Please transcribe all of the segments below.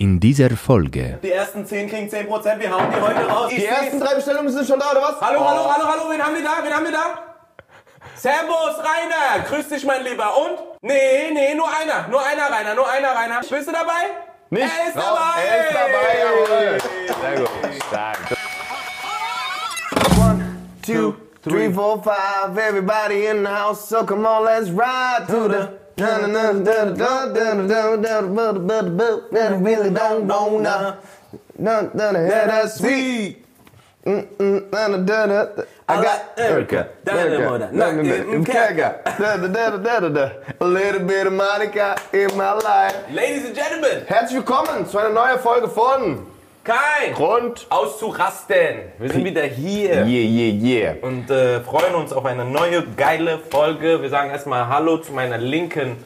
in dieser Folge. Die ersten 10 kriegen 10%, wir hauen die heute raus. Die ersten drei Bestellungen sind schon da, oder was? Hallo, hallo, hallo, hallo, wen haben wir da? Wen haben wir da? Servus, Rainer. Grüß dich, mein Lieber. Und? Nee, nee, nur einer. Nur einer, Rainer. Nur einer, Rainer. Bist du dabei? Nicht? Er ist Raus. dabei. Er ist dabei, jawohl. Sehr gut, stark. One, two, three, four, five. Everybody in the house, so come on, let's ride to the. Really don't know now. That's sweet. I got Erica, Deine Mutter, im Kerker. A little bit of Monica in my life. Ladies and Gentlemen, Herzlich willkommen zu einer neuen Folge von kein Grund. auszurasten. Wir sind wieder hier. Yeah, yeah, yeah. Und äh, freuen uns auf eine neue geile Folge. Wir sagen erstmal Hallo zu meiner linken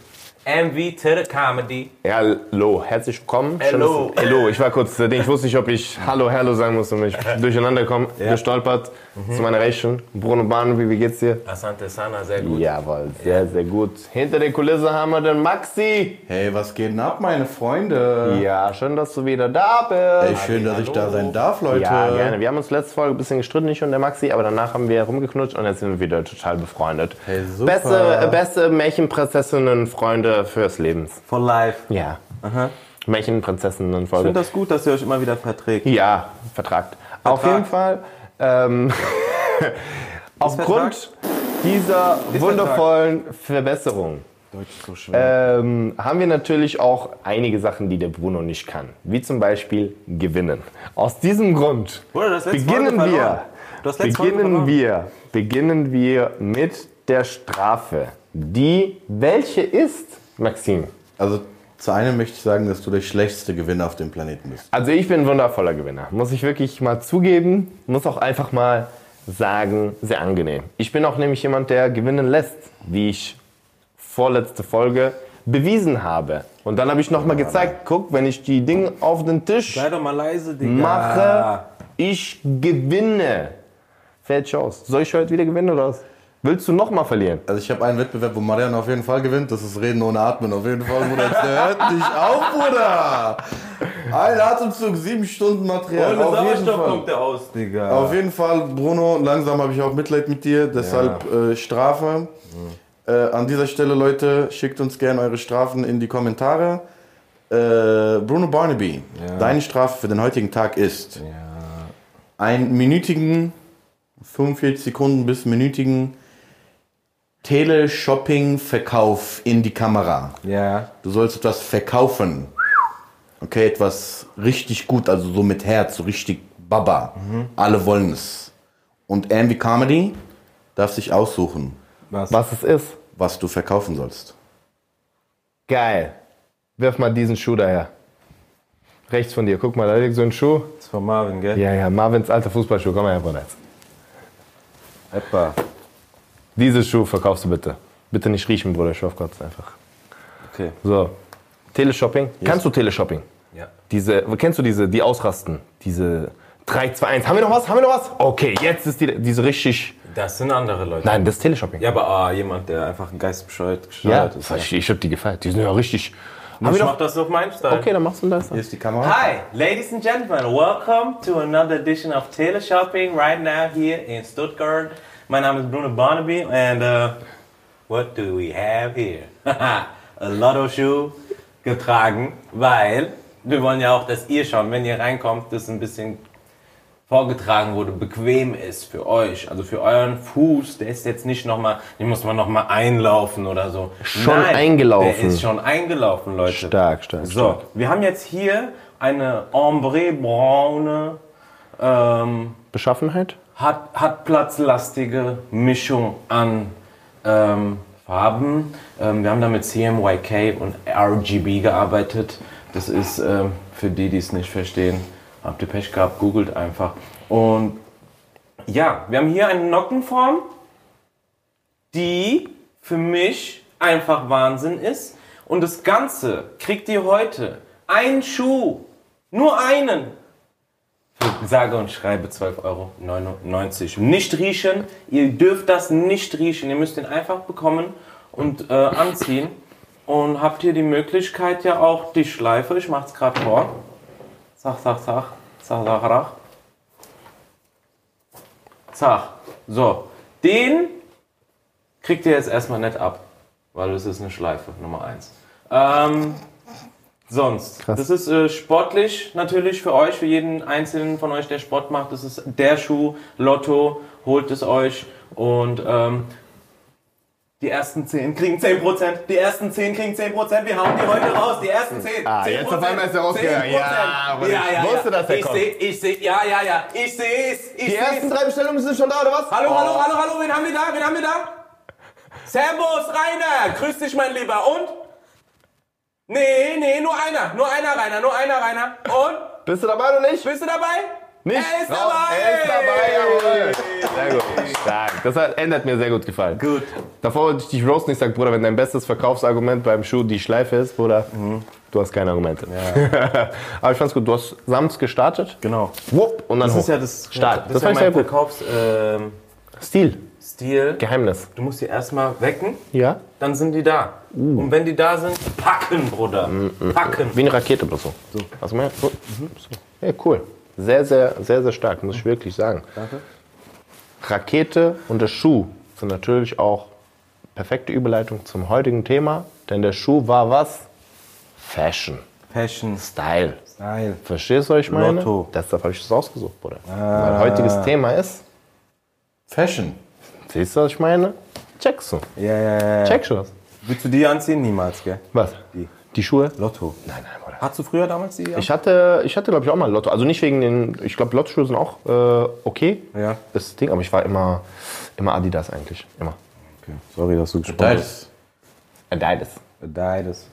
MV to the Comedy. Ja, hallo, herzlich willkommen. Hallo. Hallo, ich war kurz, äh, ich wusste nicht, ob ich Hallo, Hallo sagen muss und mich durcheinander komme, gestolpert. Zu meiner Rechten, Bruno Barnaby, wie geht's dir? Asante Sana, sehr gut. Jawohl, sehr, sehr gut. Hinter der Kulisse haben wir den Maxi. Hey, was geht denn ab, meine Freunde? Ja, schön, dass du wieder da bist. schön, dass ich da sein darf, Leute. Ja, gerne. Wir haben uns letzte Folge ein bisschen gestritten, ich und der Maxi, aber danach haben wir rumgeknutscht und jetzt sind wir wieder total befreundet. Hey, super. Beste, äh, beste Märchenprinzessinnen, Freunde fürs Leben. For life. Ja. Aha. Märchenprinzessinnen, Ich Folge. finde das gut, dass ihr euch immer wieder verträgt. Ja, vertragt. Auf jeden Fall. Ähm, aufgrund dieser wundervollen Verbesserung Deutsch ist so ähm, haben wir natürlich auch einige Sachen, die der Bruno nicht kann. Wie zum Beispiel gewinnen. Aus diesem Grund Bruder, beginnen wir, beginnen wir, beginnen wir mit der Strafe. Die welche ist, Maxim? Also, zu einem möchte ich sagen, dass du der schlechteste Gewinner auf dem Planeten bist. Also ich bin ein wundervoller Gewinner. Muss ich wirklich mal zugeben. Muss auch einfach mal sagen, sehr angenehm. Ich bin auch nämlich jemand, der gewinnen lässt, wie ich vorletzte Folge bewiesen habe. Und dann habe ich noch mal gezeigt, guck, wenn ich die Dinge auf den Tisch Sei doch mal leise, Digga. mache, ich gewinne. Fertig aus. Soll ich heute wieder gewinnen oder was? Willst du noch mal verlieren? Also, ich habe einen Wettbewerb, wo Marian auf jeden Fall gewinnt. Das ist Reden ohne Atmen. Auf jeden Fall, Bruder. Jetzt hört nicht auf, Bruder. Ein Atemzug, sieben Stunden Material. Ohne auf jeden Sauerstoff Fall. kommt der aus, Digga. Auf jeden Fall, Bruno, langsam habe ich auch Mitleid mit dir, deshalb äh, Strafe. Äh, an dieser Stelle, Leute, schickt uns gerne eure Strafen in die Kommentare. Äh, Bruno Barnaby, deine Strafe für den heutigen Tag ist einen minütigen, 45 Sekunden bis minütigen Teleshopping-Verkauf in die Kamera. Ja. Du sollst etwas verkaufen. Okay, etwas richtig gut, also so mit Herz, so richtig Baba. Alle wollen es. Und Ambi Comedy darf sich aussuchen, Was? Was es ist? was du verkaufen sollst. Geil. Wirf mal diesen Schuh daher. Rechts von dir. Guck mal, da liegt so ein Schuh. Das ist von Marvin, gell? Ja, ja, Marvins alter Fußballschuh. Komm mal her, Bruder. jetzt. Diese Schuh verkaufst du bitte. Bitte nicht riechen, Bruder. Ich hoffe Gott einfach. Okay. So. Teleshopping. Kannst du Teleshopping? Ja. Diese, kennst du diese, die ausrasten? Diese 3, 2, 1. Haben wir noch was? Haben wir noch was? Okay, jetzt ist die, diese richtig. Das sind andere Leute. Nein, das ist Teleshopping. Ja, aber ah, jemand, der einfach geistbescheuert Ja, gesteuert ist. ich, ich hab die gefeiert. Die sind ja richtig. Haben Ich wir mach noch? das auf meinen Style. Okay, dann machst du das. Hier ist die Kamera. Hi, ladies and gentlemen, welcome to another edition of Teleshopping right now here in Stuttgart. Mein Name ist Bruno Barnaby and uh, what do we have here? A Lotto Shoe getragen, weil wir wollen ja auch, dass ihr schon, wenn ihr reinkommt, das ein bisschen vorgetragen wurde, bequem ist für euch, also für euren Fuß, der ist jetzt nicht nochmal, den muss man nochmal einlaufen oder so. Schon eingelaufen. Der ist schon eingelaufen, Leute. Stark, stark, So, stark. wir haben jetzt hier eine ombre-braune, ähm, Beschaffenheit? Hat, hat platzlastige Mischung an ähm, Farben. Ähm, wir haben da mit CMYK und RGB gearbeitet. Das ist ähm, für die, die es nicht verstehen, habt ihr Pech gehabt, googelt einfach. Und ja, wir haben hier eine Nockenform, die für mich einfach Wahnsinn ist. Und das Ganze kriegt ihr heute einen Schuh, nur einen, sage und schreibe 12,99 Euro. Nicht riechen, ihr dürft das nicht riechen, ihr müsst den einfach bekommen und äh, anziehen. und habt hier die Möglichkeit ja auch die Schleife, ich mach's gerade vor. Zach, zach, zach, zach, zach, rach. Zach. So, den kriegt ihr jetzt erstmal nicht ab, weil das ist eine Schleife, Nummer eins. Ähm, sonst, Krass. das ist äh, sportlich natürlich für euch, für jeden einzelnen von euch, der Sport macht. Das ist der Schuh, Lotto, holt es euch und ähm, die ersten 10 kriegen 10%, die ersten 10 kriegen 10%, wir hauen die heute raus, die ersten 10. Ah, 10%, jetzt auf einmal ist er rausgegangen. 10%. Ja, ja, ja, ich wusste, ja. dass er ich kommt. Seh, ich sehe, ja, ja, ja, ich sehe es, ich Die sehe ersten drei Bestellungen sind schon da, oder was? Hallo, Oh. hallo, hallo, hallo, wen haben wir da, wen haben wir da? Servus, Rainer, grüß dich, mein Lieber, und? Nee, nee, nur einer, nur einer, Rainer, nur einer, Rainer, und? Bist du dabei oder nicht? Bist du dabei? Nicht? Er ist Raus. dabei! Er ist dabei, jawohl. Sehr gut. Stark. Das hat, ändert mir sehr gut gefallen. Gut. Davor wollte ich dich roasten. Ich sag, Bruder, wenn dein bestes Verkaufsargument beim Schuh die Schleife ist, Bruder, du hast keine Argumente. Aber ich fand's gut. Du hast sanft gestartet. Genau. Wupp, und dann Das hoch. ist ja das, Stark. das, Das ist ja fand ich sehr mein gut. Verkaufsstil. Stil. Geheimnis. Du musst die erstmal wecken, Ja. dann sind die da. Uh. Und wenn die da sind, packen, Bruder. Packen. Wie eine Rakete oder so. so. Hast du mal? So. so. Ja, cool. Sehr, sehr, sehr, sehr stark, muss ich wirklich sagen. Danke. Rakete und der Schuh sind natürlich auch perfekte Überleitung zum heutigen Thema, denn der Schuh war was? Fashion, Passion, Style. Style. Verstehst du, was ich meine? Lotto. Deshalb habe ich das ausgesucht, Bruder. Weil heutiges Thema ist, Fashion. Siehst du, was ich meine? Checkst du. Ja, ja, ja. Checkst du das? Willst du die anziehen? Niemals, gell? Was? Die. Die Schuhe? Lotto. Nein, nein, Bruder. Hattest du früher damals die? Ich hatte, ich hatte glaube ich, auch mal Lotto. Also nicht wegen den, ich glaube, Lotto-Schuhe sind auch äh, okay. Ja. Das Ding, aber ich war immer, immer Adidas eigentlich. Immer. Okay. Sorry, dass du gesprochen Das. Adidas. Adidas.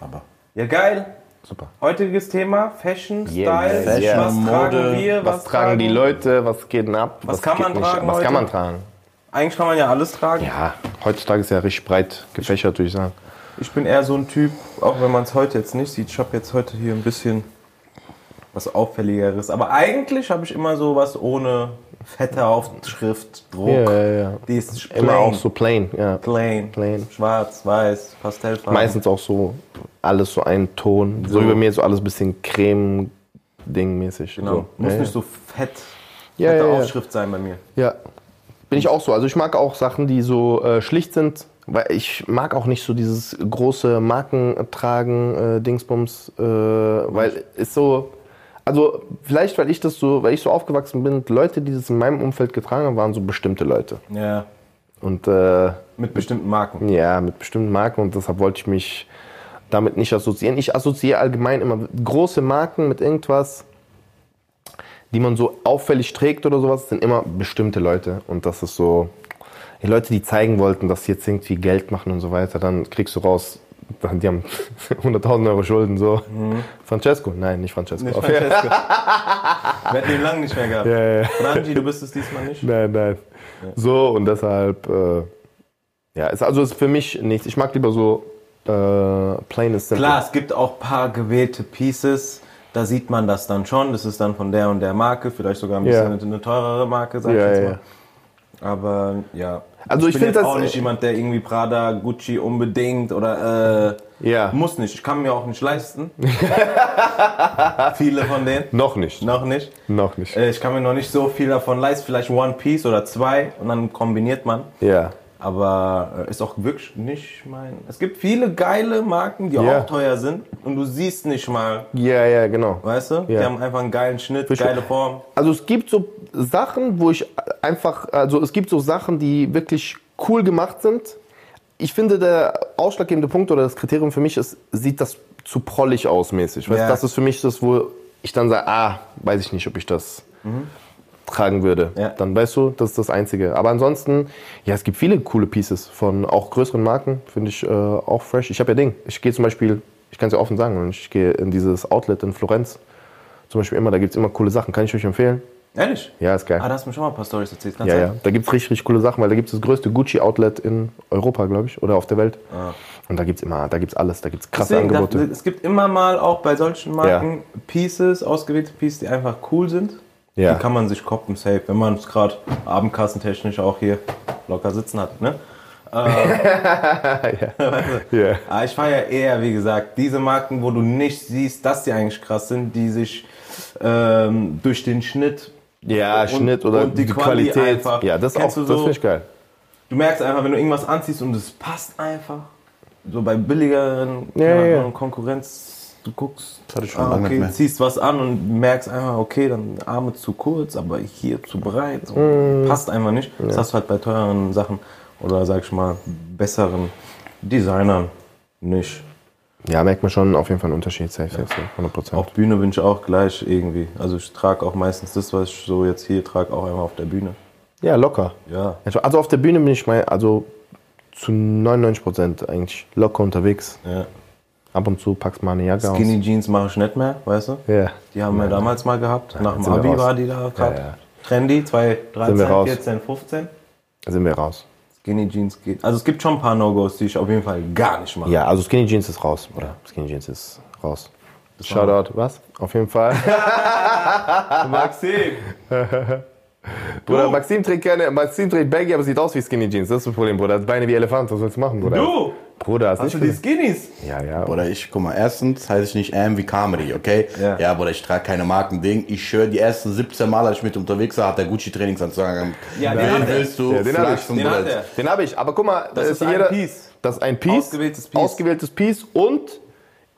Aber. Ja, geil. Super. Heutiges Thema, Fashion, Yeah, Style. Fashion, was Mode. tragen wir? Was, tragen die Leute? Was geht denn ab? Was kann geht man tragen Was heute? kann man tragen? Eigentlich kann man ja alles tragen. Ja, heutzutage ist ja richtig breit gefächert, würde ich sagen. Ich bin eher so ein Typ, auch wenn man es heute jetzt nicht sieht. Ich habe jetzt heute hier ein bisschen was Auffälligeres. Aber eigentlich habe ich immer so was ohne fette Aufschrift, Druck. Ja, ja, ja. Die ist Immer plain. auch so plain, ja. plain. Plain. Schwarz, weiß, Pastellfarben. Meistens auch so alles so ein Ton. So, So. über mir so alles bisschen Creme-Ding-mäßig. Genau. So. Muss ja, nicht so fett, Ja, fette ja, ja. Aufschrift sein bei mir. Ja. Bin ich auch so. Also ich mag auch Sachen, die so äh, schlicht sind. Weil ich mag auch nicht so dieses große Markentragen, äh, Dingsbums, äh, weil ist so, also vielleicht, weil ich das so, weil ich so aufgewachsen bin, Leute, die das in meinem Umfeld getragen haben, waren so bestimmte Leute. Ja. Und äh, Mit bestimmten Marken. ja, mit bestimmten Marken und deshalb wollte ich mich damit nicht assoziieren. Ich assoziiere allgemein immer große Marken mit irgendwas, die man so auffällig trägt oder sowas, sind immer bestimmte Leute. Und das ist so, die Leute, die zeigen wollten, dass sie jetzt irgendwie Geld machen und so weiter, dann kriegst du raus, die haben 100.000 Euro Schulden, so. Francesco? Nein, nicht Francesco. Nicht Francesco. Wir hätten ihn lange nicht mehr gehabt. Ja, ja. Franchi, du bist es diesmal nicht. Nein, nein. So und deshalb, äh, ja, ist, also ist für mich nichts. Ich mag lieber so äh, plain and simple. Klar, es gibt auch ein paar gewählte Pieces. Da sieht man das dann schon. Das ist dann von der und der Marke. Vielleicht sogar ein bisschen eine teurere Marke, sag ich Ja, jetzt mal. Aber ja. Also ich bin find jetzt das- auch nicht jemand, der irgendwie Prada, Gucci unbedingt oder äh, Ja. muss nicht. Ich kann mir auch nicht leisten. Viele von denen. Noch nicht. Noch nicht. Noch nicht. Äh, Ich kann mir noch nicht so viel davon leisten. Vielleicht One Piece oder zwei und dann kombiniert man. Ja. Aber äh, ist auch wirklich nicht mein. Es gibt viele geile Marken, die Ja. auch teuer sind und du siehst nicht mal, Ja, ja, genau. weißt du? Die haben einfach einen geilen Schnitt, Verstehe. geile Form. Also es gibt so Sachen, wo ich einfach, also es gibt so Sachen, die wirklich cool gemacht sind. Ich finde, der ausschlaggebende Punkt oder das Kriterium für mich ist, sieht das zu prollig aus mäßig. Weißt. Das ist für mich das, wo ich dann sage, ah, weiß ich nicht, ob ich das tragen würde. Ja. Dann weißt du, das ist das Einzige. Aber ansonsten, ja, es gibt viele coole Pieces von auch größeren Marken, finde ich äh, auch fresh. Ich habe ja Ding, ich gehe zum Beispiel, ich kann es ja offen sagen, ich gehe in dieses Outlet in Florenz, zum Beispiel immer, da gibt es immer coole Sachen, kann ich euch empfehlen. Ehrlich? Ja, ist geil. Ah, da hast du mir schon mal ein paar Storys erzählt. Ja, ja. Da gibt es richtig, richtig coole Sachen, weil da gibt es das größte Gucci-Outlet in Europa, glaube ich, oder auf der Welt. Und da gibt es immer, da gibt's alles, da gibt es krasse Ah. Deswegen, Angebote. da, es gibt immer mal auch bei solchen Marken Pieces, ausgewählte Pieces, die einfach cool sind. Ja. Die kann man sich koppen, safe, wenn man es gerade abendkassentechnisch auch hier locker sitzen hat. Ne? Ja. Aber ich feiere eher, wie gesagt, diese Marken, wo du nicht siehst, dass die eigentlich krass sind, die sich ähm, durch den Schnitt Ja, Und- Schnitt oder die die, Quali Qualität. einfach. Ja, das, auch, du das so? finde ich geil. Du merkst einfach, wenn du irgendwas anziehst und es passt einfach. So bei billigeren Ja, ja. Konkurrenz, du guckst, Das hatte ich schon ah, lange nicht okay, mehr. ziehst was an und merkst einfach, okay, dann Arme zu kurz, aber hier zu breit. So, Mhm. Passt einfach nicht. Das hast du halt bei teuren Sachen oder sag ich mal besseren Designern nicht. Ja, merkt man schon auf jeden Fall einen Unterschied. Safe, safe, safe, 100 Prozent. Auf Bühne bin ich auch gleich irgendwie. Also ich trage auch meistens das, was ich so jetzt hier trage, auch einmal auf der Bühne. Ja, locker. Ja. Also auf der Bühne bin ich mal, also zu 99 Prozent eigentlich locker unterwegs. ja. Ab und zu packst mal eine Jacke Skinny Jeans mache ich nicht mehr, weißt du? aus. Ja. Die haben wir damals mal gehabt. Nach dem Abi war die da gerade. Ja, ja. Trendy, Sind wir 2013, raus. 14, 15. Da sind wir raus. Skinny Jeans geht. Also es gibt schon ein paar No-Gos, die ich auf jeden Fall gar nicht mache. Ja, also Skinny Jeans ist raus, oder? Skinny Jeans ist raus. Shoutout, was? Auf jeden Fall. Maxim! Bruder, Maxim trägt gerne, Maxim trägt Baggy, aber sieht aus wie Skinny Jeans. Das ist das Problem, Bruder. Hat Beine wie Elefant, was willst du machen, Bruder? Du! Bruder, hast Hast du die Skinnies? Ja, ja. Oder ich, guck mal, erstens heiße ich nicht AM wie Comedy, okay? Ja. Ja, Bruder, ich trage keine Markending. Ich schwöre, die ersten 17 Mal, als ich mit unterwegs war, hat der Gucci Trainingsanzug angehabt. Ja, den er. willst du? Ja, den hab ich. Den Bruder. hat er. Den habe ich, aber guck mal, Das da ist ein Piece. Das ist ein Piece. Ausgewähltes Piece. Ausgewähltes Piece und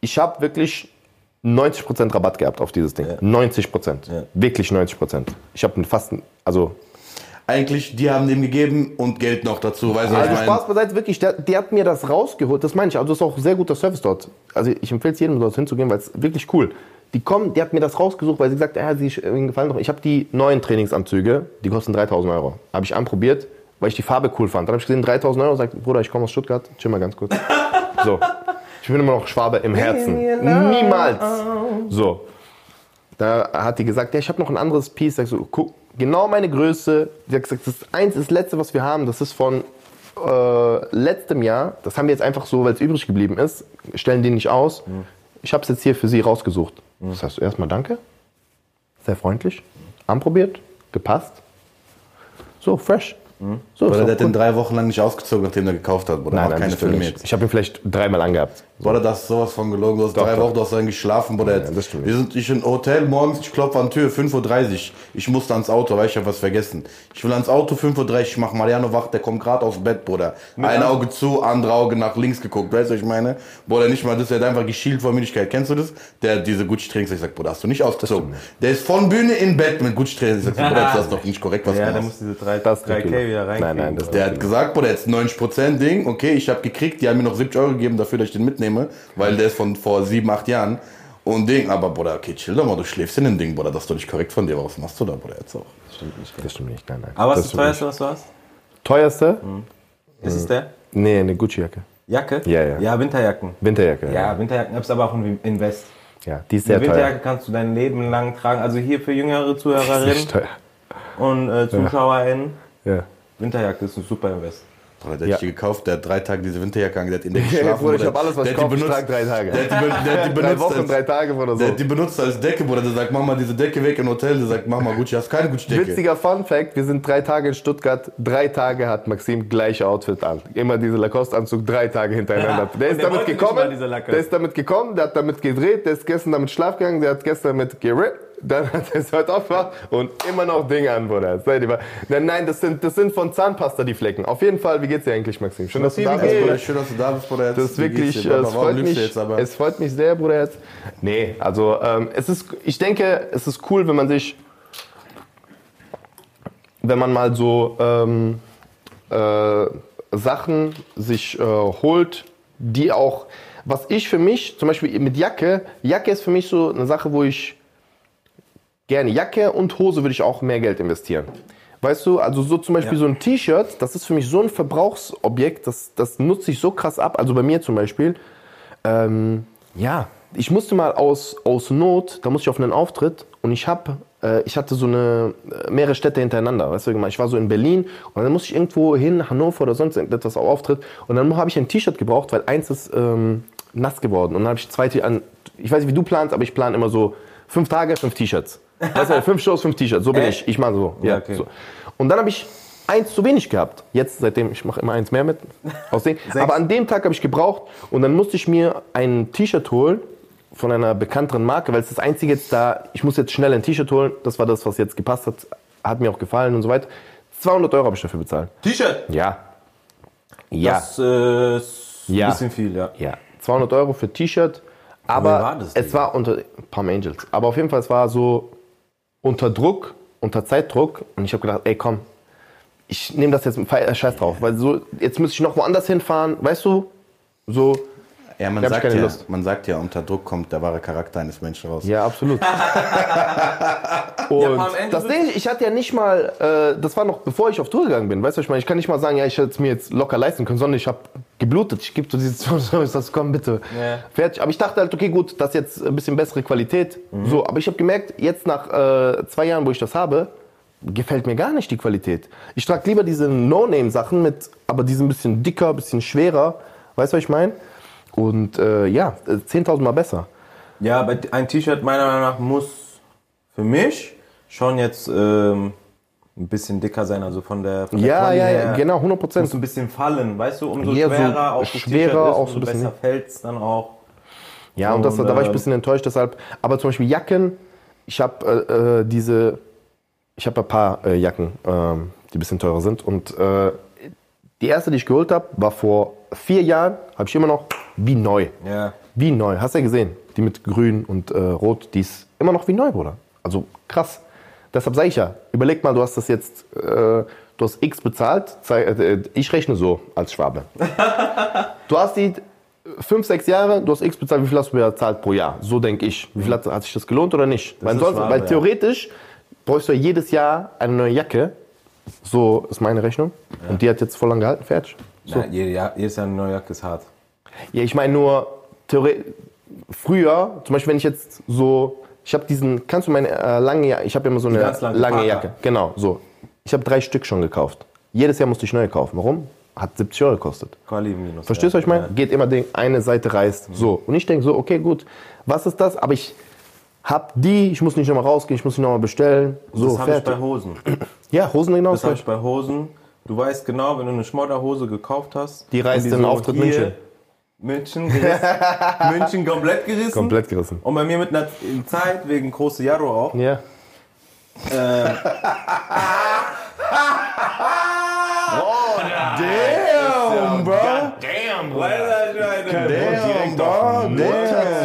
ich habe wirklich 90% Rabatt gehabt auf dieses Ding. 90%. Ja. Wirklich 90%. Ich habe fast, also, Eigentlich, die haben dem gegeben und Geld noch dazu, weißt du, was also ich meine? Spaß beiseite, wirklich, der, der hat mir das rausgeholt, das meine ich, also das ist auch sehr guter Service dort. Also ich empfehle es jedem, dort hinzugehen, weil es wirklich cool. Die kommen, der hat mir das rausgesucht, weil sie gesagt hat, ja, sie gefallen doch. Ich habe die neuen Trainingsanzüge, die kosten 3000 Euro. Habe ich anprobiert, weil ich die Farbe cool fand. Dann habe ich gesehen, 3000 Euro, sagt, Bruder, ich komme aus Stuttgart, chill mal ganz kurz. So. Ich bin immer noch Schwabe im Herzen. Niemals. So. Da hat die gesagt, ja, ich habe noch ein anderes Piece. Sag so, guck, genau meine Größe. Die hat gesagt, das ist eins, das letzte, was wir haben, das ist von äh, letztem Jahr. Das haben wir jetzt einfach so, weil es übrig geblieben ist. Stellen die nicht aus. Ich habe es jetzt hier für sie rausgesucht. Das heißt, erstmal danke. Sehr freundlich. Anprobiert. Gepasst. So, fresh. So, Bruder, ist der hat den drei Wochen lang nicht ausgezogen, nachdem er gekauft hat, Bruder. Nein, nein, keine Filme. Ich habe ihn vielleicht dreimal angehabt. Bruder, das ist sowas von gelogen. Du hast Doch, drei doch. Wochen, du hast dann geschlafen, Bruder. Ja, das stimmt wir sind ich im Hotel morgens, ich klopfe an die Tür, 5.30 Uhr. Ich musste ans Auto, weil ich habe was vergessen. Ich will ans Auto, 5.30 Uhr, ich mach Mariano wach, der kommt gerade aus dem Bett, Bruder. Ein Auge zu, andere Auge nach links geguckt, weißt du, was ich meine? Bruder, nicht mal das, der hat einfach geschielt vor Müdigkeit. Kennst du das? Der hat diese Gucci-Trainings, ich sag, Bruder, hast du nicht ausgezogen? Der ist von Bühne in Bett mit Gucci-Trainings. Ich sag, Bruder, das ist doch nicht korrekt, was Ja, du da machst. muss diese 3, Das ist 3K natürlich- wieder rein. Nein, nein, das- Der hat gesagt, Bruder, jetzt 90% Ding, okay, ich habe gekriegt, die haben mir noch 70 Euro gegeben dafür, dass ich den mitnehme, weil der ist von vor 7, 8 Jahren. Und Ding, aber Bruder, okay, chill doch mal, du schläfst in dem Ding, Bruder, das ist doch nicht korrekt von dir, was machst du da, Bruder, jetzt auch? Das stimmt nicht, nein, nein. Aber was das ist das teuerste, was du hast? Teuerste? Ist es der? Nee, eine Gucci-Jacke. Jacke? Ja, ja. Ja, Winterjacken. Winterjacke. Ja, Winterjacken gibt es aber auch in West. Ja, die ist Die sehr teuer. Winterjacke kannst du dein Leben lang tragen. Also hier für jüngere Zuhörerinnen teuer. und äh, ZuschauerInnen. Ja. Winterjacke ist ein super Invest. Bruder, der Ja. hat die gekauft, der hat drei Tage diese Winterjacke angelegt, in der geschlafen. Bruder, ich hab alles, was Der ich kaufe, ich benutzt- trage drei Tage. Der hat die, der hat die Drei benutzt Wochen, als, drei Tage oder so. der hat die benutzt als Decke, Bruder, der sagt, mach mal diese Decke weg im Hotel, der sagt, mach mal Gucci, hast keine Gucci-Decke. Witziger Fun Fact, wir sind drei Tage in Stuttgart, drei Tage hat Maxim gleiche Outfit an. Immer diese Lacoste-Anzug, drei Tage hintereinander. Ja, Der ist der damit gekommen, der ist damit gekommen, der hat damit gedreht, der ist gestern damit schlaf gegangen, der hat gestern mit gerippt, dann hat er es heute aufgewacht und immer noch Dinge an, Bruder. Seid ihr Nein, nein, das sind, das sind von Zahnpasta die Flecken. Auf jeden Fall, wie geht's dir eigentlich, Maxim? Schön, dass du da bist? Bruder. Schön, dass du da bist, Bruder. Das ist wirklich, dir, es freut, mich, jetzt aber? es freut mich sehr, Bruder. Jetzt. Nee, also ähm, es ist, ich denke, es ist cool, wenn man sich, wenn man mal so ähm, äh, Sachen sich äh, holt, die auch, was ich für mich, zum Beispiel mit Jacke, Jacke ist für mich so eine Sache, wo ich gerne Jacke und Hose würde ich auch mehr Geld investieren. Weißt du, also so zum Beispiel Ja. so ein T-Shirt, das ist für mich so ein Verbrauchsobjekt, das, das nutze ich so krass ab. Also bei mir zum Beispiel, ähm, ja, ich musste mal aus, aus Not, da musste ich auf einen Auftritt und ich hab, äh, ich hatte so eine äh, mehrere Städte hintereinander, weißt du, ich war so in Berlin und dann musste ich irgendwo hin, Hannover oder sonst etwas auf Auftritt und dann habe ich ein T-Shirt gebraucht, weil eins ist ähm, nass geworden und dann habe ich zwei, T- an, ich weiß nicht, wie du planst, aber ich plane immer so fünf Tage, fünf T-Shirts. Du, fünf Shows, fünf T-Shirts, so bin Echt? ich, ich mache so, ja, okay. so. Und dann habe ich eins zu wenig gehabt. Jetzt, seitdem, ich mache immer eins mehr mit. Aussehen. Aber an dem Tag habe ich gebraucht und dann musste ich mir ein T-Shirt holen von einer bekannteren Marke, weil es das einzige jetzt da, ich muss jetzt schnell ein T-Shirt holen. Das war das, was jetzt gepasst hat, hat mir auch gefallen und so weiter. 200 Euro habe ich dafür bezahlt. T-Shirt. Ja. Ja. Das äh, ist Ja. ein bisschen viel, ja. Ja, 200 Euro für T-Shirt. Aber war das, es war unter Palm Angels. Aber auf jeden Fall, es war so unter Druck, unter Zeitdruck. Und ich habe gedacht, ey, komm, ich nehme das jetzt mit Scheiß drauf. Weil so, jetzt müsste ich noch woanders hinfahren, weißt du? So, Ja, man sagt ja, Lust. man sagt ja, unter Druck kommt der wahre Charakter eines Menschen raus. ja, absolut. Und das Ding, ich hatte ja nicht mal, äh, das war noch bevor ich auf Tour gegangen bin, weißt du, ich meine, ich kann nicht mal sagen, ja, ich hätte es mir jetzt locker leisten können, sondern ich habe geblutet. Ich gebe so dieses, sag, komm bitte, Ja. fertig. Aber ich dachte halt, okay, gut, das ist jetzt ein bisschen bessere Qualität. So, aber ich habe gemerkt, jetzt nach äh, zwei Jahren, wo ich das habe, gefällt mir gar nicht die Qualität. Ich trage lieber diese No-Name-Sachen mit, aber die sind ein bisschen dicker, ein bisschen schwerer. Weißt du, was ich meine? Und äh, ja, äh, 10.000 Mal besser. Ja, aber ein T-Shirt meiner Meinung nach muss für mich schon jetzt ähm, ein bisschen dicker sein, also von der, von der Ja, Quali ja, her. genau, 100 Prozent. Muss ein bisschen fallen, weißt du, umso Ja, so schwerer auch das schwerer, ist, auch so ein besser fällt's dann auch. Ja, und das, Und, da war ich ein ähm, bisschen enttäuscht deshalb. Aber zum Beispiel Jacken, ich habe äh, äh, diese, ich habe ein paar äh, Jacken, ähm, die ein bisschen teurer sind. Und äh, die erste, die ich geholt habe, war vor vier Jahren, habe ich immer noch wie neu. Ja. Wie neu. Hast du ja gesehen? Die mit grün und äh, rot, die ist immer noch wie neu, Bruder. Also krass. Deshalb sage ich ja, überleg mal, du hast das jetzt, äh, du hast X bezahlt. Äh, Ich rechne so als Schwabe. du hast die fünf, sechs Jahre, du hast X bezahlt, wie viel hast du bezahlt pro Jahr? So denke ich. Wie viel hat, hat sich das gelohnt oder nicht? Weil, sonst, Schwabe, weil ja. theoretisch bräuchst du ja jedes Jahr eine neue Jacke. So ist meine Rechnung. Und die hat jetzt voll lang gehalten, fertig. So. Ja, jedes Jahr, jedes Jahr eine neue Jacke ist hart. Ja, ich meine nur, früher, zum Beispiel wenn ich jetzt so, ich habe diesen, kannst du meine äh, lange Jacke, ich habe immer so eine lange lange. Jacke, genau, so. Ich habe drei Stück schon gekauft. Jedes Jahr musste ich neue kaufen. Warum? Hat 70 Euro gekostet. Quali minus. Verstehst du, was ich meine? Ja. Geht immer Ding, eine Seite reißt, so. Und ich denke so, okay, gut, was ist das? Aber ich hab die, ich muss nicht nochmal rausgehen, ich muss nicht nochmal bestellen. So, Das habe ich bei. Hosen. Ja, Hosen genau Das habe ich bei Hosen. Du weißt genau, wenn du eine Schmodderhose gekauft hast. Die reißt den Auftritt München. München gerissen. München komplett gerissen. Komplett gerissen. Und bei mir mit einer Zeit, wegen große Jaro auch. Ja. Damn, bro. Damn, Damn, bro. Damn.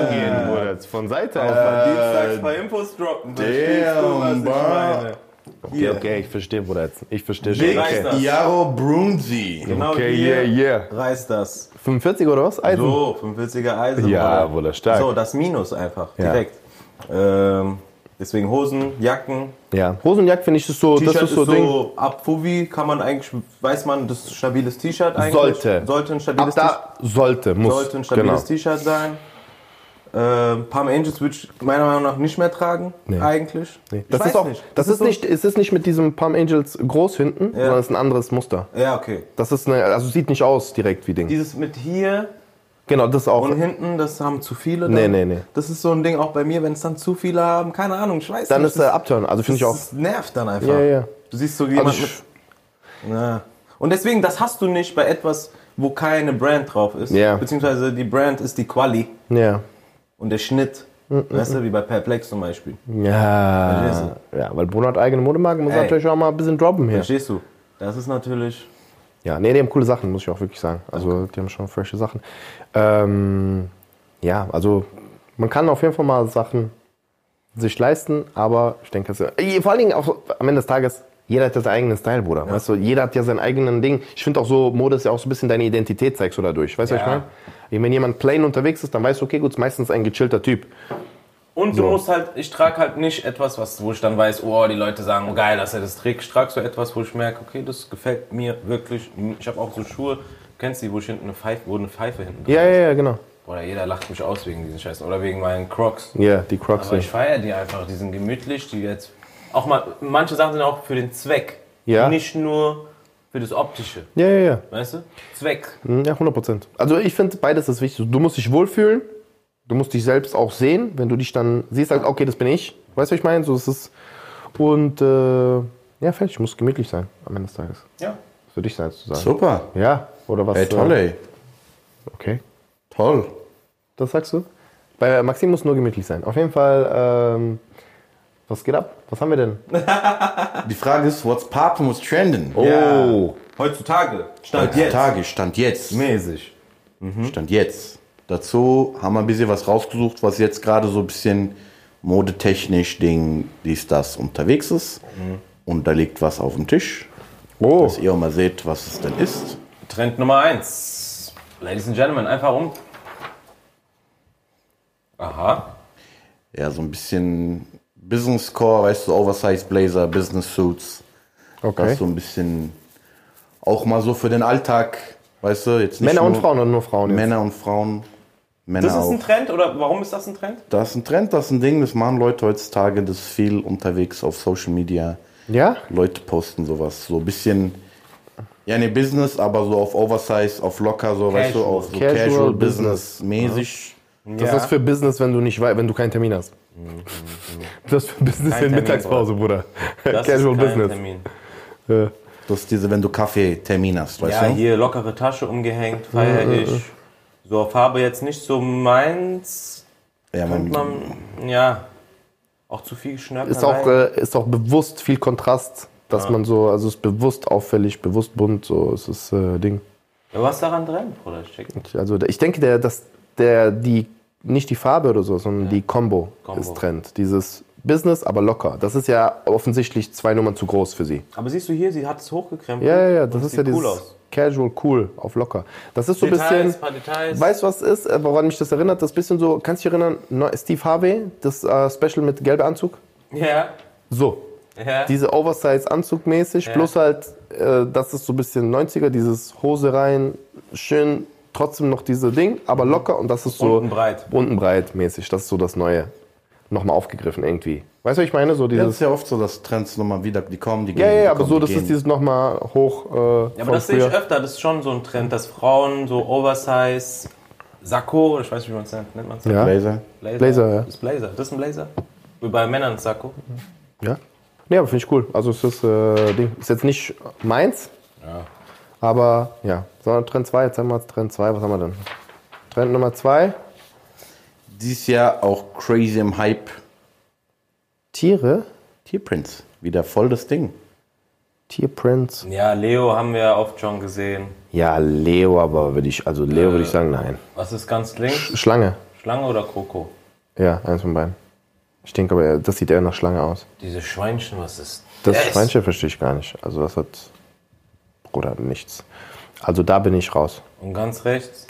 gehen, Bruder. Von Seite auf. Dienstags ein paar Infos droppen. Damn, meine? Okay, Hier. okay, ich verstehe, Bruder. Jetzt. Ich verstehe schon. Big Okay. das. Yaro Brunzi. Genau Okay, hier yeah, yeah. reißt das. 45 oder was? Eisen? So, 45er Eisen. Ja, Bruder, stark. So, das Minus einfach, Ja. direkt. Ähm, deswegen Hosen, Jacken, Ja. Hosenjack finde ich ist so, das ist ist so, so, Ding. ab Fuvi kann man eigentlich, weiß man, das ist ein stabiles T-Shirt eigentlich. Sollte. Sollte ein Ab stabiles T-Shirt da sollte, muss. sollte ein stabiles genau. T-Shirt sein. Ähm, Palm Angels würde ich meiner Meinung nach nicht mehr tragen, Nee. eigentlich. Nee. Das ist auch, nicht. das ist so- nicht, es ist nicht mit diesem Palm Angels groß hinten, sondern es ist ein anderes Muster. Ja, okay. Das ist eine, also sieht nicht aus direkt wie Ding. Dieses mit hier Genau, das ist auch. und hinten, das haben zu viele. Nee, dann. nee, nee. Das ist so ein Ding auch bei mir, wenn es dann zu viele haben, keine Ahnung, ich weiß Dann nicht. ist der Upturn, also finde ich das, auch. das nervt dann einfach. Ja, ja. Du siehst so jemand Also mit Ja. Und deswegen, das hast du nicht bei etwas, wo keine Brand drauf ist. Ja. Beziehungsweise die Brand ist die Quali ja. Und der Schnitt. Weißt du, wie bei Perplex zum Beispiel. Ja. Verstehst Ja, weil Bruno hat eigene Modemarken, muss Ey. natürlich auch mal ein bisschen droppen hier. Verstehst du? Das ist natürlich. Ja, nee, die haben coole Sachen, muss ich auch wirklich sagen. Also die haben schon frische Sachen. Ähm, ja, also man kann auf jeden Fall mal Sachen sich leisten, aber ich denke, ist- vor allen Dingen auch am Ende des Tages, jeder hat ja seinen eigenen Style, Bruder. Weißt du, jeder hat ja seinen eigenen Ding. Ich finde auch so, Mode ist ja auch so ein bisschen deine Identität, zeigst du dadurch. Weißt du, was ich Ja. meine? Wenn jemand plain unterwegs ist, dann weißt du, okay, gut, ist meistens ein gechillter Typ. Und du So. musst halt, ich trage halt nicht etwas, was, wo ich dann weiß, oh, die Leute sagen, oh, geil, dass er das trägt. Ich trage so etwas, wo ich merke, okay, das gefällt mir wirklich. Ich habe auch so Schuhe, kennst du die, wo ich hinten eine Pfeife, wo eine Pfeife hinten drin Ja, ja, ja, genau. Oder jeder lacht mich aus wegen diesen Scheißen. Oder wegen meinen Crocs. Ja, die Crocs. Aber ich feiere die einfach, die sind gemütlich, die jetzt. Auch mal, manche Sachen sind auch für den Zweck. Ja. Nicht nur für das Optische. Ja, ja, ja. Weißt du? Zweck. Hm, Ja, 100 Prozent. Also ich finde, beides ist wichtig. Du musst dich wohlfühlen, du musst dich selbst auch sehen. Wenn du dich dann siehst, halt, okay, das bin ich. Weißt du, was ich meine? So ist es. Und äh, Ja, fertig. Muss gemütlich sein am Ende des Tages. Ja. Für dich sein zu sagen. Super. Ja, oder was? Ey, toll, äh, ey. Okay. Toll. Das sagst du? Bei Maxim muss nur gemütlich sein. Auf jeden Fall, ähm, was geht ab? Was haben wir denn? Die Frage ist, what's poppin', what's trending? Oh, Heutzutage. Stand Heutzutage, Stand jetzt. Mäßig. Stand jetzt. Dazu haben wir ein bisschen was rausgesucht, was jetzt gerade so ein bisschen modetechnisch, Ding, dies, das unterwegs ist. Und da liegt was auf dem Tisch, oh. dass ihr auch mal seht, was es denn ist. Trend Nummer 1. Ladies and Gentlemen, einfach um. Aha. Ja, so ein bisschen Business Core, weißt du, Oversize Blazer, Business Suits. Okay. Das so ein bisschen auch mal so für den Alltag, weißt du, jetzt nicht Männer und Frauen oder nur Frauen jetzt? Männer und Frauen. Männer Das ist auch. ein Trend oder warum ist das ein Trend? Das ist ein Trend, das ist ein Ding, das machen Leute heutzutage, das ist viel unterwegs auf Social Media. Ja? Leute posten sowas, so ein bisschen, ja, ne, Business, aber so auf Oversize, auf locker, so, weißt du, Casual. auf so Casual Casual, Business. Business mäßig. Das ist für Business, wenn du nicht wenn du keinen Termin hast. Das ist für Business Kein in Mittagspause, Bruder. das Casual ist kein Business. Termin. Ja. Das ist diese, wenn du Kaffeetermin hast, weißt Ja, du? hier lockere Tasche umgehängt, feier ich. So auf Farbe jetzt nicht so meins. Ja, Könnte man, man, ja, auch zu viel Schnörkelei. Ist auch, äh, ist auch bewusst viel Kontrast, dass man so, also es ist bewusst auffällig, bewusst bunt, so ist das äh, Ding. ja, was daran drin, Bruder? Schick. Also ich denke, der, dass der, die, nicht die Farbe oder so, sondern die Combo, Combo. ist Trend. Dieses Business, aber locker. Das ist ja offensichtlich zwei Nummern zu groß für sie. Aber siehst du hier, sie hat es hochgekrempelt. Ja, ja, ja, das ist ja dieses cool aus. Casual cool auf locker. Das ist so ein bisschen. paar Details. Weißt du, was ist, äh, woran mich das erinnert? Das ist ein bisschen so, kannst du dich erinnern, Steve Harvey, das äh, Special mit gelber Anzug? ja, So. ja. Diese Oversize-Anzug mäßig, Ja. plus halt, äh, das ist so ein bisschen 90er, dieses Hose rein, schön, trotzdem noch diese Ding, aber locker und das ist so. Unten breit. Unten breit mäßig, das ist so das Neue. Nochmal aufgegriffen irgendwie. Weißt du, was ich meine? So ja, das dieses. ist ja oft so, dass Trends nochmal wieder, die kommen, die gehen. Ja, ja, die ja, aber kommen, so, das ist dieses nochmal hoch. Äh, Ja, von aber das sehe ich früher. öfter. Das ist schon so ein Trend, dass Frauen so Oversize, Sakko, ich weiß nicht, wie man es nennt. Nennt man es Ja. Blazer. Blazer? Blazer, ja. Das ist Blazer. Das ist ein Blazer. Wie bei Männern Sakko. Ja. Nee, aber finde ich cool. Also es ist, äh, Ding. ist jetzt nicht meins, Ja. Aber ja. Sondern Trend 2, jetzt haben wir Trend 2, was haben wir denn? Trend Nummer 2, Dieses Jahr auch crazy im Hype. Tiere. Tierprints. Wieder voll das Ding. Tierprints. Ja, Leo haben wir ja oft schon gesehen. Ja, Leo, aber würde ich, also Leo würde ich sagen, nein. Was ist ganz links? Schlange. Schlange oder Kroko? Ja, eins von beiden. Ich denke aber, das sieht eher nach Schlange aus. Diese Schweinchen, was ist Das das? Schweinchen verstehe ich gar nicht. Also das hat, Bruder, nichts. Also da bin ich raus. Und ganz rechts?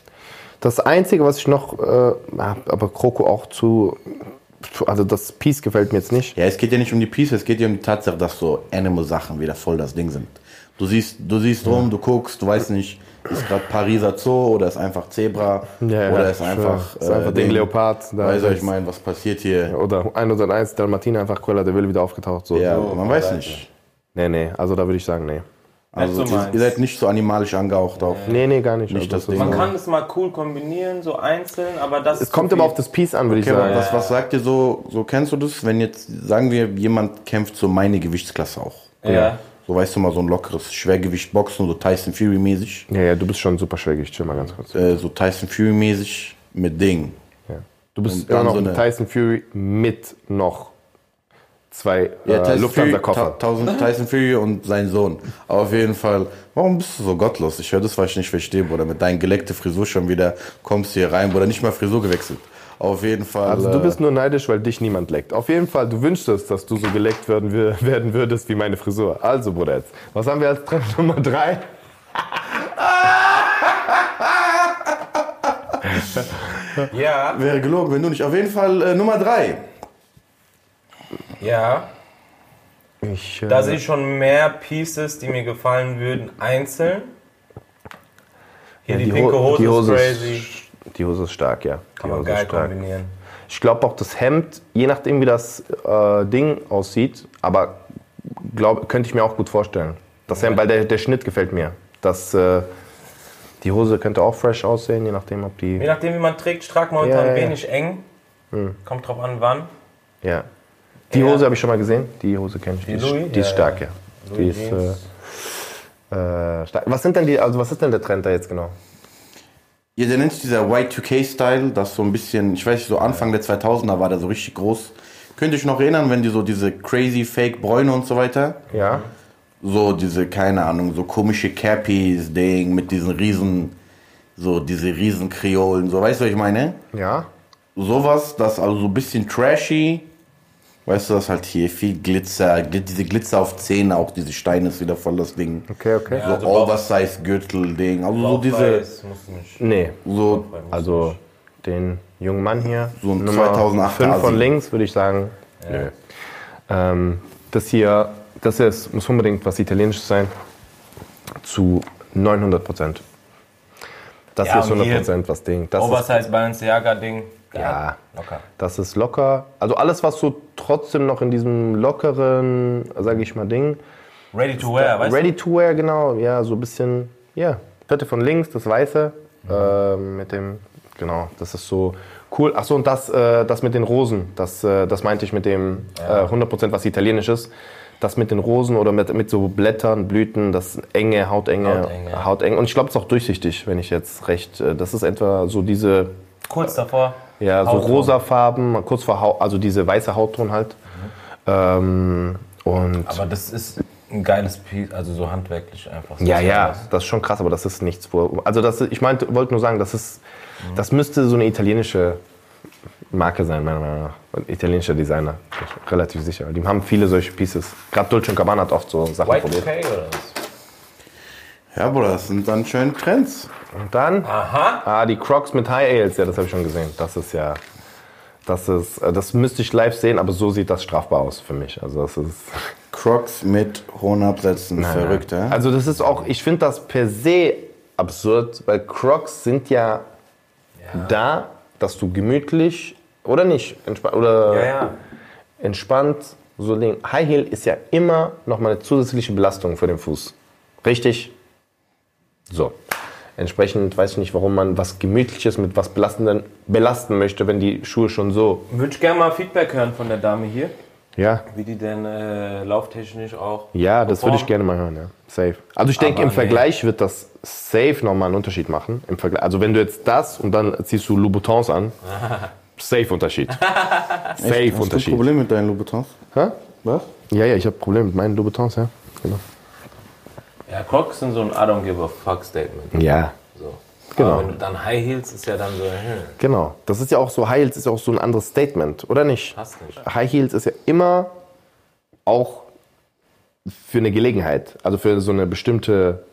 Das Einzige, was ich noch, äh, aber Kroko auch zu, also das Piece gefällt mir jetzt nicht. Ja, es geht ja nicht um die Pieces, es geht ja um die Tatsache, dass so Animal-Sachen wieder voll das Ding sind. Du siehst, du siehst rum, du guckst, du weißt nicht, ist gerade Pariser Zoo oder ist einfach Zebra Ja, ja, oder ist einfach, Ist einfach Ding Leopard, da Weißt du, was ist- ich meine, was passiert hier? Oder 101 Dalmatiner, einfach Cruella de Vil wieder aufgetaucht. So. Ja, So, man weiß nicht. Nee, nee, also da würde ich sagen, nee. Also so ihr, seid nicht so animalisch angehaucht auch. Nee, nee, gar nicht. Nicht also das Ding. Man kann es mal cool kombinieren, so einzeln, aber das Es kommt immer auf das Piece an, würde ich Okay, aber sagen. was, was sagt ihr so, so kennst du das, wenn jetzt, sagen wir, jemand kämpft so meine Gewichtsklasse auch. Ja. So weißt du mal, so ein lockeres Schwergewicht Boxen, so Tyson Fury mäßig. Ja, ja, du bist schon super schwächig, chill mal ganz kurz. Äh, so Tyson Fury mäßig mit Ding. Ja. Du bist immer noch so Tyson Fury mit noch zwei Ja, äh, Tyson, Fury, Lufthansa-Koffer. Ta- Tausend- Tyson Fury und sein Sohn. Aber auf jeden Fall, warum bist du so gottlos? Ich höre das, was ich nicht verstehe, Bruder. Mit deinen geleckte Frisur schon wieder kommst du hier rein, Bruder. Nicht mal Frisur gewechselt. Auf jeden Fall. Also du äh, bist nur neidisch, weil dich niemand leckt. Auf jeden Fall, du wünschst, dass du so geleckt werden, wir- werden würdest wie meine Frisur. Also, Bruder, jetzt. Was haben wir als Trend Nummer drei? Ja, Wäre gelogen, wenn du nicht. Auf jeden Fall äh, Nummer drei. Ja. Ich, äh, Da sehe ich schon mehr Pieces, die mir gefallen würden, einzeln. Hier die, Ho- pinke Hose, die Hose ist crazy. Ist, die Hose ist stark, ja. Die Kann man Hose geil stark. kombinieren. Ich glaube auch das Hemd, je nachdem wie das äh, Ding aussieht, aber glaub, könnte ich mir auch gut vorstellen. Das Hemd, weil der, der Schnitt gefällt mir. Das, äh, die Hose könnte auch fresh aussehen, je nachdem ob die. Je nachdem, wie man trägt, strag momentan Ja, ja, ja. wenig eng. Hm. Kommt drauf an, wann. Ja. Die. Hose habe ich schon mal gesehen. Die Hose kenne ich. Die, Die ist, Louis? die ist stark, ja. Die ist, äh, äh, stark. was sind denn die, also was ist denn der Trend da jetzt genau? Ja, der nennt sich dieser Y2K-Style, das so ein bisschen, ich weiß nicht, so Anfang der 2000er war der so richtig groß. Könnt ihr euch noch erinnern, wenn die so diese crazy Fake Bräune und so weiter? Ja. So diese, keine Ahnung, so komische Cappies, Ding, mit diesen riesen, so diese riesen Kreolen, so, weißt du, was ich meine? Ja. Sowas, das also so ein bisschen trashy. Weißt du, das halt hier viel Glitzer, gl- diese Glitzer auf Zähnen, auch diese Steine ist wieder voll das Ding. Okay, okay. Ja. So Also Bauch- Oversize Gürtel-Ding. Also so diese. Nee. so, Also den jungen Mann hier, So ein Nummer 2008er 5 von links, würde ich sagen. Nö. Ähm, das hier, das hier ist, muss unbedingt was Italienisches sein. Zu 900 Prozent. Das Ja, hier ist und 100 hier Prozent was Ding. Das Oversize Balenciaga-Ding. Ja. Locker. das ist locker. Also alles, was so trotzdem noch in diesem lockeren, sage ich mal, Ding. Ready to wear, weißt Ready to wear, genau. Ja, so ein bisschen, ja. Vierte von links, das Weiße. Äh, mit dem, genau, das ist so cool. Achso, und das, äh, das mit den Rosen, das, äh, das meinte ich mit dem äh, 100% was italienisch ist. Das mit den Rosen oder mit, mit so Blättern, Blüten, das enge, hautenge, Hauteng, ja. hauteng. Und ich glaube, es ist auch durchsichtig, wenn ich jetzt recht. Äh, das ist etwa so diese, du? Kurz davor. Ja, so Hautton. rosa Farben, kurz vor Haut, also diese weiße Hautton halt. Ähm, und Aber das ist ein geiles Piece, also so handwerklich einfach. Ja, ja, aus. das ist schon krass, aber das ist nichts, wo. Also, das, ich meinte, wollte nur sagen, das, ist, das müsste so eine italienische Marke sein, meiner Meinung nach. Ein italienischer Designer, bin ich relativ sicher. Die haben viele solche Pieces. Gerade Dolce Gabbana hat oft so Sachen White probiert. K oder was? Ja, Bruder, das sind dann schöne Trends. Und dann, Aha. ah, die Crocs mit High Heels, ja, das habe ich schon gesehen. Das ist ja. Das ist, äh, das müsste ich live sehen, aber so sieht das strafbar aus für mich. Also das ist Crocs mit hohen Absätzen, verrückt, ja? Also das ist auch, ich finde das per se absurd, weil Crocs sind ja, da, dass du gemütlich oder nicht entspannt oder Ja, ja. entspannt so Ding. High Heel ist ja immer noch mal eine zusätzliche Belastung für den Fuß. Richtig? So. Entsprechend weiß ich nicht, warum man was Gemütliches mit was Belastenden belasten möchte, wenn die Schuhe schon so. Würde ich gerne mal Feedback hören von der Dame hier, Ja. wie die denn äh, lauftechnisch auch. Ja, das würde ich gerne mal hören, ja. Safe. Also ich denke, im nee. Vergleich wird das safe nochmal einen Unterschied machen. Im Vergleich. Also wenn du jetzt das und dann ziehst du Louboutins an, safe Unterschied. safe Hast du ein Unterschied. Problem mit deinen Louboutins? Hä? Was? Ja, ja, ich habe Probleme mit meinen Louboutins, ja. Genau. Ja, Crocs sind so ein I don't give a fuck Statement. Ja, So. Genau. Aber wenn du dann High Heels ist ja dann so, hm, genau. Das ist ja auch so, High Heels ist ja auch so ein anderes Statement, oder nicht? passt nicht. High Heels ist ja immer auch für eine Gelegenheit, also für so eine bestimmte,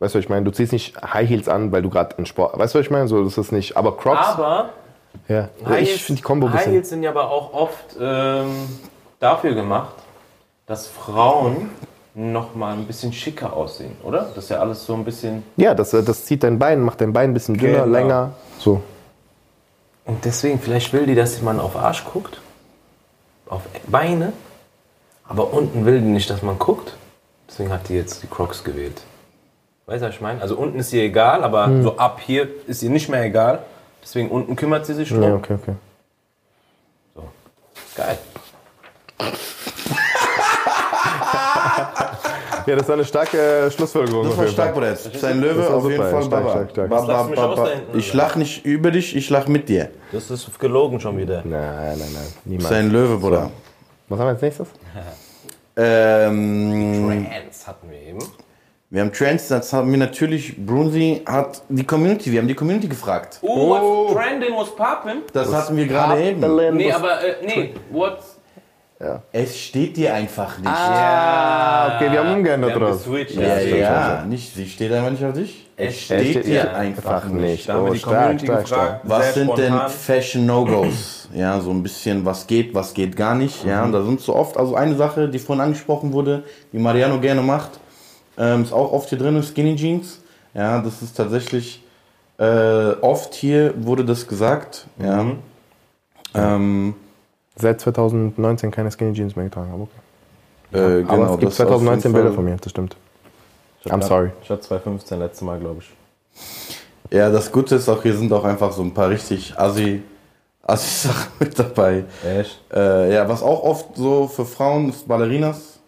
weißt du, was ich meine? Du ziehst nicht High Heels an, weil du gerade in Sport, weißt du, was ich meine? So, das ist nicht, aber Crocs, Aber ja. High ich finde die Kombo High Heels sind ja aber auch oft ähm, dafür gemacht, dass Frauen noch mal ein bisschen schicker aussehen, oder? Das ist ja alles so ein bisschen. ja, das, äh, das zieht dein Bein, macht dein Bein ein bisschen dünner, Genau. länger, so. Und deswegen, vielleicht will die, dass man auf Arsch guckt, auf Beine, aber unten will die nicht, dass man guckt. Deswegen hat die jetzt die Crocs gewählt. Weißt du, was ich meine? Also unten ist ihr egal, aber Hm. so ab hier ist ihr nicht mehr egal. Deswegen unten kümmert sie sich drum. Ja, okay, okay. Geil. Ja, das war eine starke äh, Schlussfolgerung. Das war stark, Bruder. Sein Löwe auf jeden Fall stark, Baba. stark, stark. Ba- Das lachst ba- mich ba- aus ba- da hinten, Ich lach nicht über dich, ich lach mit dir. Das ist gelogen schon wieder. Nein, nein, nein, niemals. Sein Löwe, Bruder. Was haben wir als nächstes? Ähm, Trans hatten wir eben. wir haben Trends, das haben wir natürlich, Brunsi hat die Community, wir haben die Community gefragt. Oh, what's trending, what's poppin'? Das hatten wir gerade eben. Nee, aber, äh, nee, what's... Es steht dir einfach nicht. Ah, okay, wir haben umgeändert geswitcht. Ja, stimmt, ja, nicht, sie steht einfach nicht auf dich. Es steht, steht dir einfach nicht. Da haben wir Oh, die stark, Community stark, gefragt. Was sehr sind denn spontan. Fashion No-Gos? ja, so ein bisschen, was geht, was geht gar nicht. Ja, und da sind so oft, also eine Sache, die vorhin angesprochen wurde, die Mariano gerne macht, ähm, ist auch oft hier drin, Skinny Jeans. Ja, das ist tatsächlich äh, oft hier wurde das gesagt. Ja. Ähm, Seit 2019 keine Skinny Jeans mehr getragen. Aber, okay. äh, genau, aber es gibt das auf 2019 jeden Bilder von mir, das stimmt. I'm sorry. Ich hatte 2015 letztes Mal, glaube ich. Ja, das Gute ist auch, hier sind auch einfach so ein paar richtig assi, assi Sachen mit dabei. Echt? Äh, ja, was auch oft so für Frauen ist Ballerinas.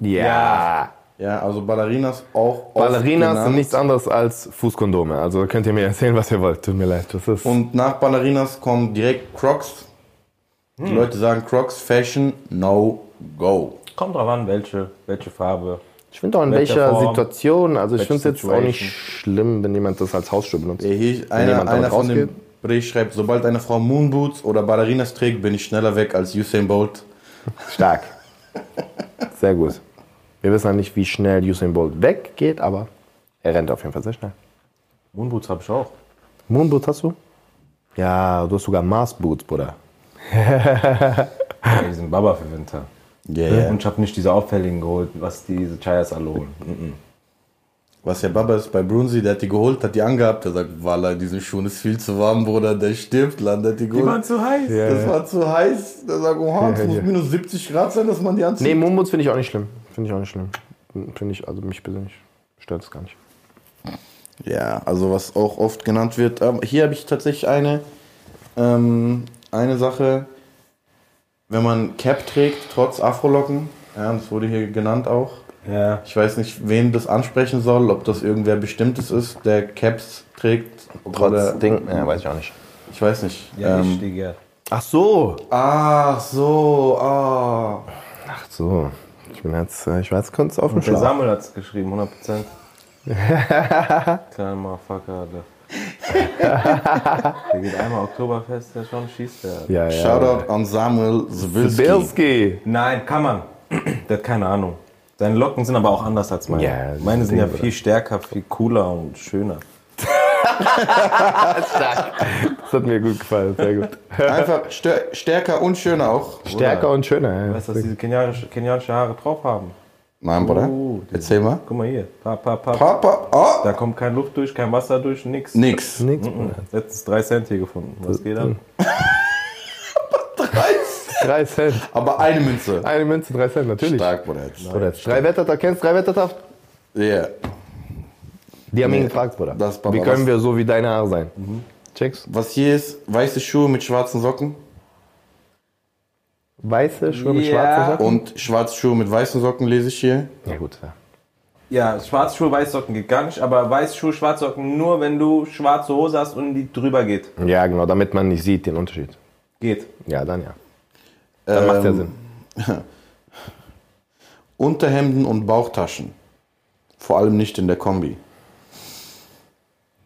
Ja. Ja, also Ballerinas auch oft Ballerinas sind nichts anderes als Fußkondome. Also könnt ihr mir erzählen, was ihr wollt. Tut mir leid. Das ist Und nach Ballerinas kommen direkt Crocs. Die Leute sagen Crocs Fashion No Go. Kommt drauf an, welche, welche Farbe. ich finde auch in welcher welcher Form, Situation. Also ich finde es jetzt auch nicht schlimm, wenn jemand das als Hausschuh benutzt. Hier, einer einer von dem? Bericht schreibt, sobald eine Frau Moonboots oder Ballerinas trägt, bin ich schneller weg als Usain Bolt. Stark. Sehr gut. Wir wissen ja nicht, wie schnell Usain Bolt weggeht, aber er rennt auf jeden Fall sehr schnell. Moonboots habe ich auch. Moonboots hast du? Ja, du hast sogar Mars Boots, Bruder. Ja, die sind Baba für Winter. Yeah. Und ich habe nicht diese auffälligen geholt, was diese Chayas alle holen. Was ja Baba ist bei Brunsi, der hat die geholt, hat die angehabt. Der sagt, Walla, diese Schuhe ist viel zu warm, Bruder, der stirbt, Land, der hat die geholt. zu heiß. das war zu heiß. Der sagt, oha, es muss minus 70 Grad sein, dass man die anzieht. Nee, Moonboots finde ich auch nicht schlimm. Finde ich auch nicht schlimm. Finde ich, also mich persönlich stört es gar nicht. Ja, also was auch oft genannt wird. Aber hier habe ich tatsächlich eine, ähm, eine Sache, wenn man Cap trägt, trotz Afrolocken, ja, das wurde hier genannt auch. Ja. Ich weiß nicht, wen das ansprechen soll, ob das irgendwer Bestimmtes ist, der Caps trägt. Trotz oder, Ding, ja, weiß ich auch nicht. Ich weiß nicht. Ja, ähm, ich. Ach so. ach so, ah. Ach so. Ich bin jetzt, äh, ich weiß, kurz auf dem Und der Schlauch. Samuel hat es geschrieben, 100%. Kleiner Motherfucker, Alter. der geht einmal Oktoberfest, der schon schießt der. Ja, ja. Shoutout an Samuel Zwilski. Bilski. Nein, kann man. Der hat keine Ahnung. Seine Locken sind aber auch anders als meine. Ja, das meine sind Ding, ja viel stärker, viel cooler und schöner. Das hat mir gut gefallen, sehr gut. Einfach stär- stärker und schöner auch. Stärker und schöner. Ja. Weißt du, was diese kenianische, kenianische Haare drauf haben? Nein, Bruder. Oh, die- Erzähl mal. Guck mal hier. Pa, pa, pa. Papa, oh, Da kommt kein Luft durch, kein Wasser durch, nix. nix. Nix. Mhm. Letztens 3 Cent hier gefunden. Was geht an? Drei Cent. Aber eine Münze. Eine Münze, drei Cent, natürlich. Stark, Bruder. Bruder, drei Wetterter, kennst du drei Wetterter? Ja. Die haben ihn Nee, gefragt, Bruder. das Papa, Wie können wir so wie deine Haare sein? Checkst? Was hier ist, weiße Schuhe mit schwarzen Socken Weiße Schuhe mit Ja. schwarzen Socken? und schwarze Schuhe mit weißen Socken lese ich hier. Ja gut, ja. Ja, schwarze Schuhe, weiße Socken geht gar nicht, aber weiße Schuhe, schwarze Socken nur, wenn du schwarze Hose hast und die drüber geht. Ja, genau, damit man nicht sieht den Unterschied. Geht. Ja, dann ja. Dann macht ja Ähm, Sinn. Unterhemden und Bauchtaschen. Vor allem nicht in der Kombi.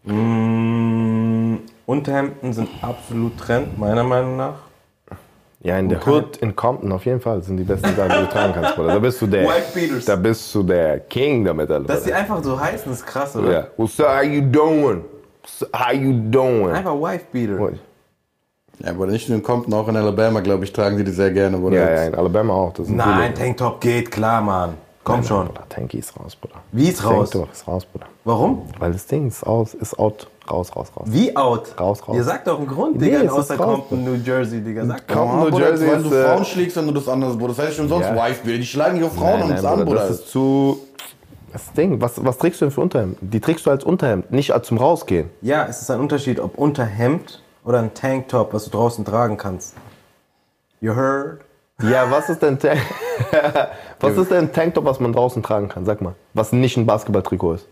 Mm, Unterhemden sind absolut Trend, meiner Meinung nach. Ja, in der Hood in Compton auf jeden Fall sind die besten Sachen, die du tragen kannst, Bruder. Da bist du der. Da bist du der King damit, Alter. Dass die einfach so heißen, ist krass, oder? ja. What's up, how you doing? How you doing? Einfach Wife Beater. Ja, aber nicht nur in Compton, auch in Alabama, glaube ich, tragen die die sehr gerne, Bruder. Ja, ja, in Alabama auch. Das sind Nein, viele. Tanktop geht, klar, Mann. Komm schon. Bruder, Tanky ist raus, Bruder. Wie ist raus? Tanktop ist raus, Bruder. Warum? Weil das Ding ist aus, ist out, raus, raus, raus. Wie out? Raus, raus. Ihr sagt doch einen Grund, Nee, Digga, es außer raus, Compton, New Jersey, Digga. Sagt. Compton, New Bruder, Jersey weil du äh, Frauen schlägst, wenn du das anders, Bruder. Das heißt schon sonst Ja. Wife will. Die schlagen ihre Frauen Nein, und uns nein, an, Bruder, Bruder. das ist zu... Das Ding, was, was trägst du denn für Unterhemd? Die trägst du als Unterhemd, nicht als zum Rausgehen. Ja, es ist ein Unterschied, ob Unterhemd oder ein Tanktop, was du draußen tragen kannst. You heard? Ja, was ist denn Tank Was ist denn ein Tanktop, was man draußen tragen kann? Sag mal. Was nicht ein Basketballtrikot ist.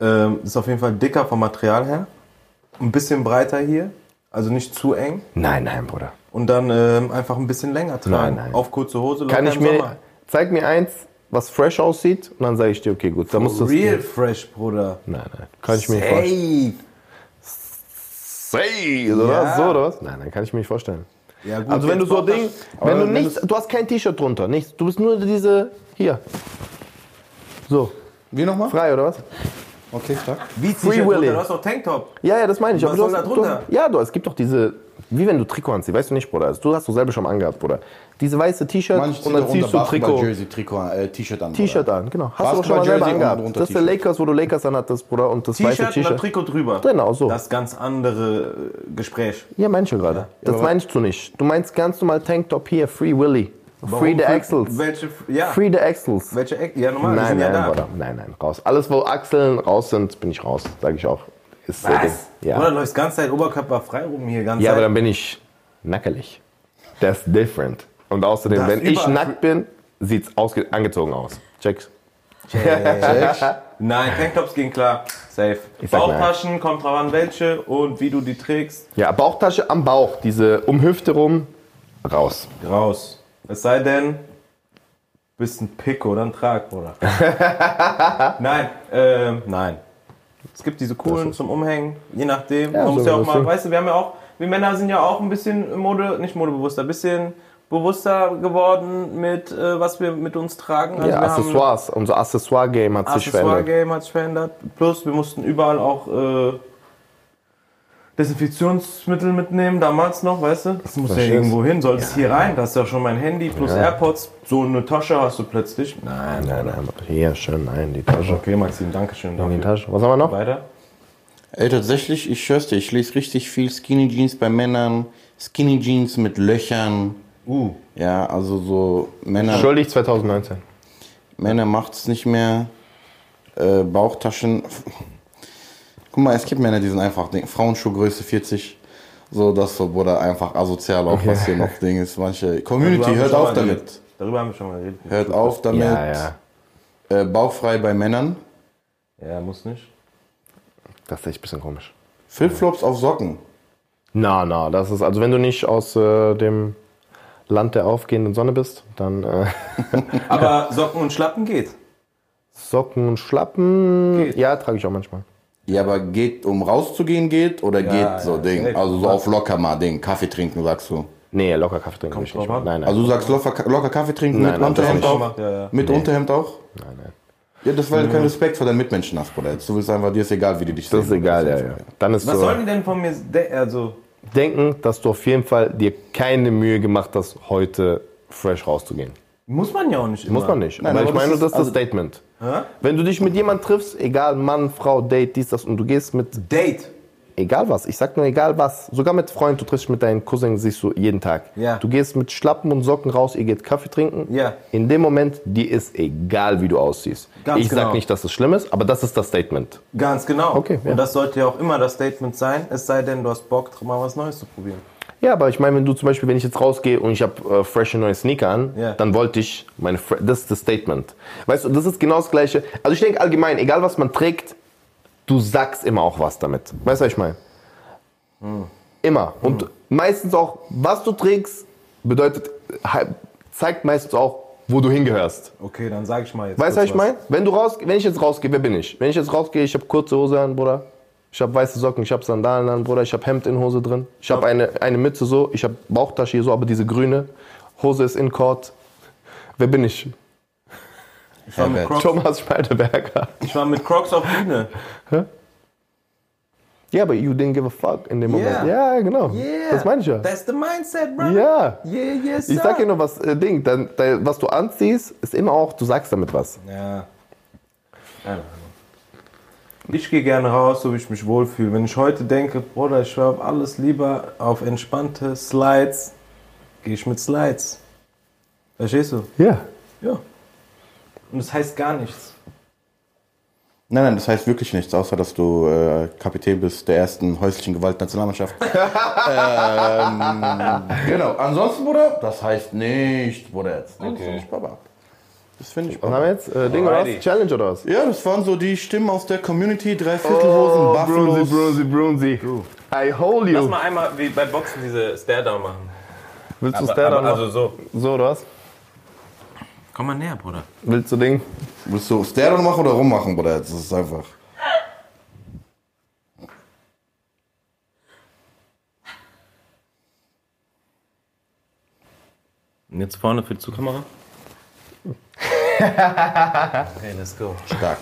Ähm, ist auf jeden Fall dicker vom Material her. Ein bisschen breiter hier. Also nicht zu eng. Nein, nein, Bruder. Und dann ähm, einfach ein bisschen länger tragen. Nein, nein. Auf kurze Hose, Kann ich mir. Sommer. Zeig mir eins, was fresh aussieht, und dann sage ich dir, okay, gut. Da musst du Real fresh, Bruder. Nein, nein. Kann ich mir nicht vorstellen. Safe. Say, oder Ja. So, oder was? Nein, nein, kann ich mir nicht vorstellen. Ja, gut, Also wenn du so das- Ding, wenn du nichts, du hast kein T-Shirt drunter, nichts. Du bist nur diese, hier. So, Wie nochmal? frei, oder was? Okay, stark. Wie Free Willy. Du hast doch Tanktop. Ja, ja, das meine ich. Was soll da drunter? ja, du, es gibt doch diese, wie wenn du Trikot anziehst, weißt du nicht, Bruder. Also, du hast doch selber schon mal angehabt, Bruder. Diese weiße T-Shirt und dann ziehst du Trikot. Jersey Trikot, äh, T-Shirt an. T-Shirt an, genau. Hast du doch schon mal selber angehabt. Das ist der. Lakers, wo du Lakers anhattest, Bruder, und das weiße T-Shirt und dann T-Shirt. Trikot drüber. Genau, so. Das ganz andere äh, Gespräch. Ja, meinst du gerade. Das meinst du nicht. Du meinst ganz normal Tanktop hier, Free Willy. Free the? Axels. Welche, ja. Free the Axels. Welche Eck? Ja, normal, Nein, sind nein, ja da. Nein, nein, raus. Alles, wo Achseln raus sind, bin ich raus. Sage ich auch. Ist. Was? Ja. Oder läufst ganze Zeit Oberkörper frei rum hier, ganze ja, aber Zeit. dann bin ich nackelig. That's different. Und außerdem, Das wenn ich nackt bin, sieht's ausge angezogen aus. Check. Nein, Tanktops gehen klar. Safe. Ich sag nein. Bauchtaschen, kommt drauf an welche und wie du die trägst. Ja, Bauchtasche am Bauch, diese um Hüfte rum, raus. Raus. Es sei denn, bist ein Pick oder ein Trag, Bruder. nein, ähm, nein. Es gibt diese coolen zum Umhängen, je nachdem. Ja, Man muss so ja auch mal, weißt du, wir haben ja auch, wir Männer sind ja auch ein bisschen Mode, nicht modebewusster, ein bisschen bewusster geworden mit, äh, was wir mit uns tragen. Also Ja, wir haben- Accessoires. Unser Accessoire-Game hat sich verändert. Accessoire-Game hat sich verändert. Plus, wir mussten überall auch äh, Desinfektionsmittel mitnehmen, damals noch, weißt du? Das muss ja irgendwo hin. Soll es hier rein? Da hast du ja schon mein Handy plus Ja. AirPods. So eine Tasche hast du plötzlich. Nein, Nein, nein, hier, schön, nein, die Tasche. Okay, Maxim, danke schön dafür. die Tasche. Was haben wir noch? Weiter. Ey, tatsächlich, ich schwör's dir, ich lese richtig viel Skinny Jeans bei Männern, Skinny Jeans mit Löchern. Uh, Ja, also so Männer, Schuldig 2019. Männer macht's nicht mehr. Äh, Bauchtaschen. Guck mal, es gibt Männer, die sind einfach Ding, Frauenschuhgröße 40. So, das so, Bruder, einfach asozial auch, was hier noch Ding ist. Manche Community, hört auf damit. geredet. Darüber haben wir schon mal geredet. Hört auf damit. Ja, ja. Äh, bauchfrei bei Männern. Ja, muss nicht. Das ist echt ein bisschen komisch. Flipflops auf Socken. Na, na, das ist, also wenn du nicht aus äh, dem Land der aufgehenden Sonne bist, dann äh, Aber Socken und Schlappen geht. Socken und Schlappen, Geht. ja, trage ich auch manchmal. Ja, aber geht, um rauszugehen geht oder geht so ja, Ding? safe. Also so auf locker mal Ding, Kaffee trinken, sagst du. Nee, locker Kaffee trinken ich nicht. Nein, nein. Also du sagst locker, locker Kaffee trinken Nein, mit nein, Unterhemd das auch? Ja, ja. Mit Unterhemd auch? nein, nein. Ja, das weil du keinen Respekt vor deinen Mitmenschen hast, Bruder. Du willst einfach, dir ist egal, wie die dich Das ist sehen. egal, ja, ja. Dann ist Was so, sollen die denn von mir de- also denken, dass du auf jeden Fall dir keine Mühe gemacht hast, heute fresh rauszugehen. Muss man ja auch nicht immer. Muss man nicht. Nein, aber aber ich meine, das das ist- ist das also- Statement. Hä? Wenn du dich mit jemandem triffst, egal Mann, Frau, Date, dies, das, und du gehst mit Date. Egal was, ich sag nur egal was. Sogar mit Freunden, du triffst mit deinen Cousins, siehst du jeden Tag. Ja. Du gehst mit Schlappen und Socken raus, ihr geht Kaffee trinken. Ja. In dem Moment, dir ist egal, wie du aussiehst. Ganz ich genau. sag nicht, dass es schlimm ist, aber das ist das Statement. Ganz genau. Okay, ja. Und das sollte ja auch immer das Statement sein, es sei denn, du hast Bock, mal was Neues zu probieren. Ja, aber ich meine, wenn du zum Beispiel, wenn ich jetzt rausgehe und ich habe äh, frische neue Sneaker an, Ja. dann wollte ich meine, Fre- das ist das Statement. Weißt du, das ist genau das Gleiche. Also ich denke allgemein, egal was man trägt, du sagst immer auch was damit. Weißt du, was ich meine? Hm. Immer. Und meistens auch, was du trägst, bedeutet, zeigt meistens auch, wo du hingehörst. Okay, dann sag ich mal jetzt. Weißt du, was ich meine? Wenn du raus, wenn ich jetzt rausgehe, wer bin ich? Wenn ich jetzt rausgehe, ich habe kurze Hose an, Bruder. Ich habe weiße Socken, ich habe Sandalen an, Bruder. Ich habe Hemd in Hose drin. Ich habe eine, eine Mütze so, ich habe Bauchtasche hier so, aber diese grüne. Hose ist in Court. Wer bin ich? Ich war, mit. Crocs, Thomas Schmeideberger. ich war mit Crocs auf Bühne. Ja, aber you didn't give a fuck in dem Yeah. Moment. Ja, genau. Das meine ich ja. That's the mindset, bro. Ja. Yeah, yes, Ich sag dir nur was, äh, Ding, dein, dein, was du anziehst, ist immer auch, du sagst damit was. Ja. Ich gehe gerne raus, so wie ich mich wohlfühle. Wenn ich heute denke, Bruder, ich schwör auf alles lieber auf entspannte Slides, gehe ich mit Slides. Verstehst du? Ja. Ja. Und das heißt gar nichts. Nein, nein, das heißt wirklich nichts, außer dass du äh, Kapitän bist der ersten häuslichen Gewalt-Nationalmannschaft. ähm, genau. Ansonsten, Bruder, das heißt nichts, Bruder. Jetzt. Das finde ich Baba. Das finde ich Was haben wir jetzt? Äh, Ding oder was? Challenge oder was? Ja, das waren so die Stimmen aus der Community, Dreiviertelhosen, Buffalos. Brunzi, Brunzi. I hold Lass you. mal einmal wie bei Boxen diese Stare-Down machen. Willst du Aber, Stare aber, also so. So oder was? Komm mal näher, Bruder. Willst du Ding? Willst du Stereo machen oder rummachen, Bruder? Das ist einfach. Und jetzt vorne für die Zukamera. okay, let's go. Stark.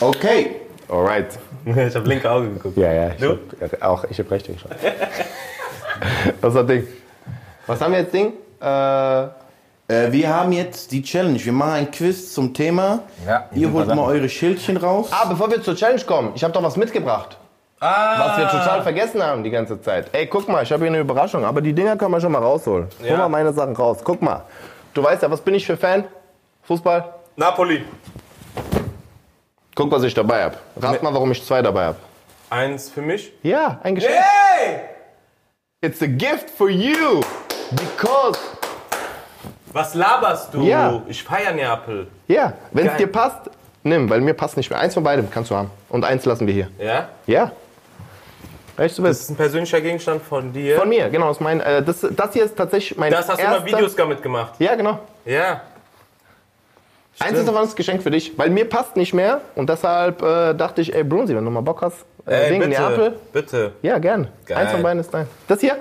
Okay. Alright. Ich habe linke Auge geguckt. Ja, ja. Ich Du? hab, auch ich habe recht geschaut. was hat Ding? Was haben wir jetzt Ding? Äh, Äh, wir haben jetzt die Challenge. Wir machen ein Quiz zum Thema. Ja, hier Ihr holt mal eure Schildchen raus. ah, bevor wir zur Challenge kommen, ich habe doch was mitgebracht. Was wir total vergessen haben die ganze Zeit. Ey, guck mal, ich habe hier eine Überraschung, aber die Dinger können wir schon mal rausholen. Hol Ja. mal meine Sachen raus. Guck mal. Du weißt ja, was bin ich für Fan? Fußball? Napoli. Guck, was ich dabei habe. Rat mal, warum ich zwei dabei habe. Eins für mich. Ja, ein Geschenk. Hey! It's a gift for you because Was laberst du? Ja. Ich feier Neapel. Ja, wenn es dir passt, nimm, weil mir passt nicht mehr. Eins von beidem kannst du haben. Und eins lassen wir hier. Ja? Ja. Recht du Das bist. ist ein persönlicher Gegenstand von dir. Von mir, genau. Das, ist mein, äh, das, das hier ist tatsächlich mein das hast du mal Videos damit gemacht. Ja, genau. Ja. Eins ist davon ist Geschenk für dich, weil mir passt nicht mehr. Und deshalb äh, dachte ich, ey Brunsi, wenn du mal Bock hast, äh, Ey, wegen bitte, Neapel. bitte. Ja, gern. Geil. Eins von beiden ist dein. Das hier?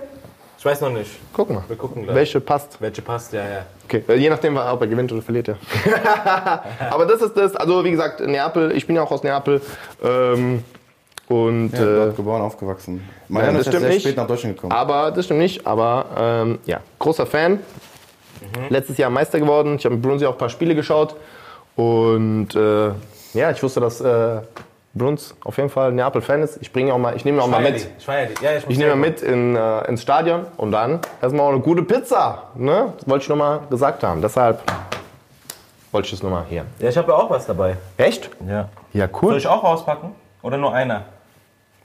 Ich weiß noch nicht. Guck mal. Wir gucken gleich. Welche passt. Welche passt, ja, ja. Okay, weil je nachdem, ob er gewinnt oder verliert, ja. Aber das ist das, also wie gesagt, Neapel, ich bin ja auch aus Neapel. Ähm, und Ja, äh, dort geboren, aufgewachsen. Mariano das ist stimmt sehr nicht. spät nach Deutschland gekommen. Aber das stimmt nicht, aber ähm, ja, großer Fan. Letztes Jahr Meister geworden. Ich habe mit Brunsi auch ein paar Spiele geschaut. Und äh, ja, ich wusste, dass äh, Bruns auf jeden Fall Neapel-Fan ist. Ich bringe auch mal, ich nehme ihn auch mal mit. die. Ich. Ja, ich, Ich nehme mit in, äh, ins Stadion und dann erstmal auch eine gute Pizza. Ne? Das wollte ich nochmal gesagt haben. Deshalb wollte ich das nochmal hier. Ja, ich habe ja auch was dabei. Echt? Ja. Ja, Soll cool. ich auch rauspacken? Oder nur einer?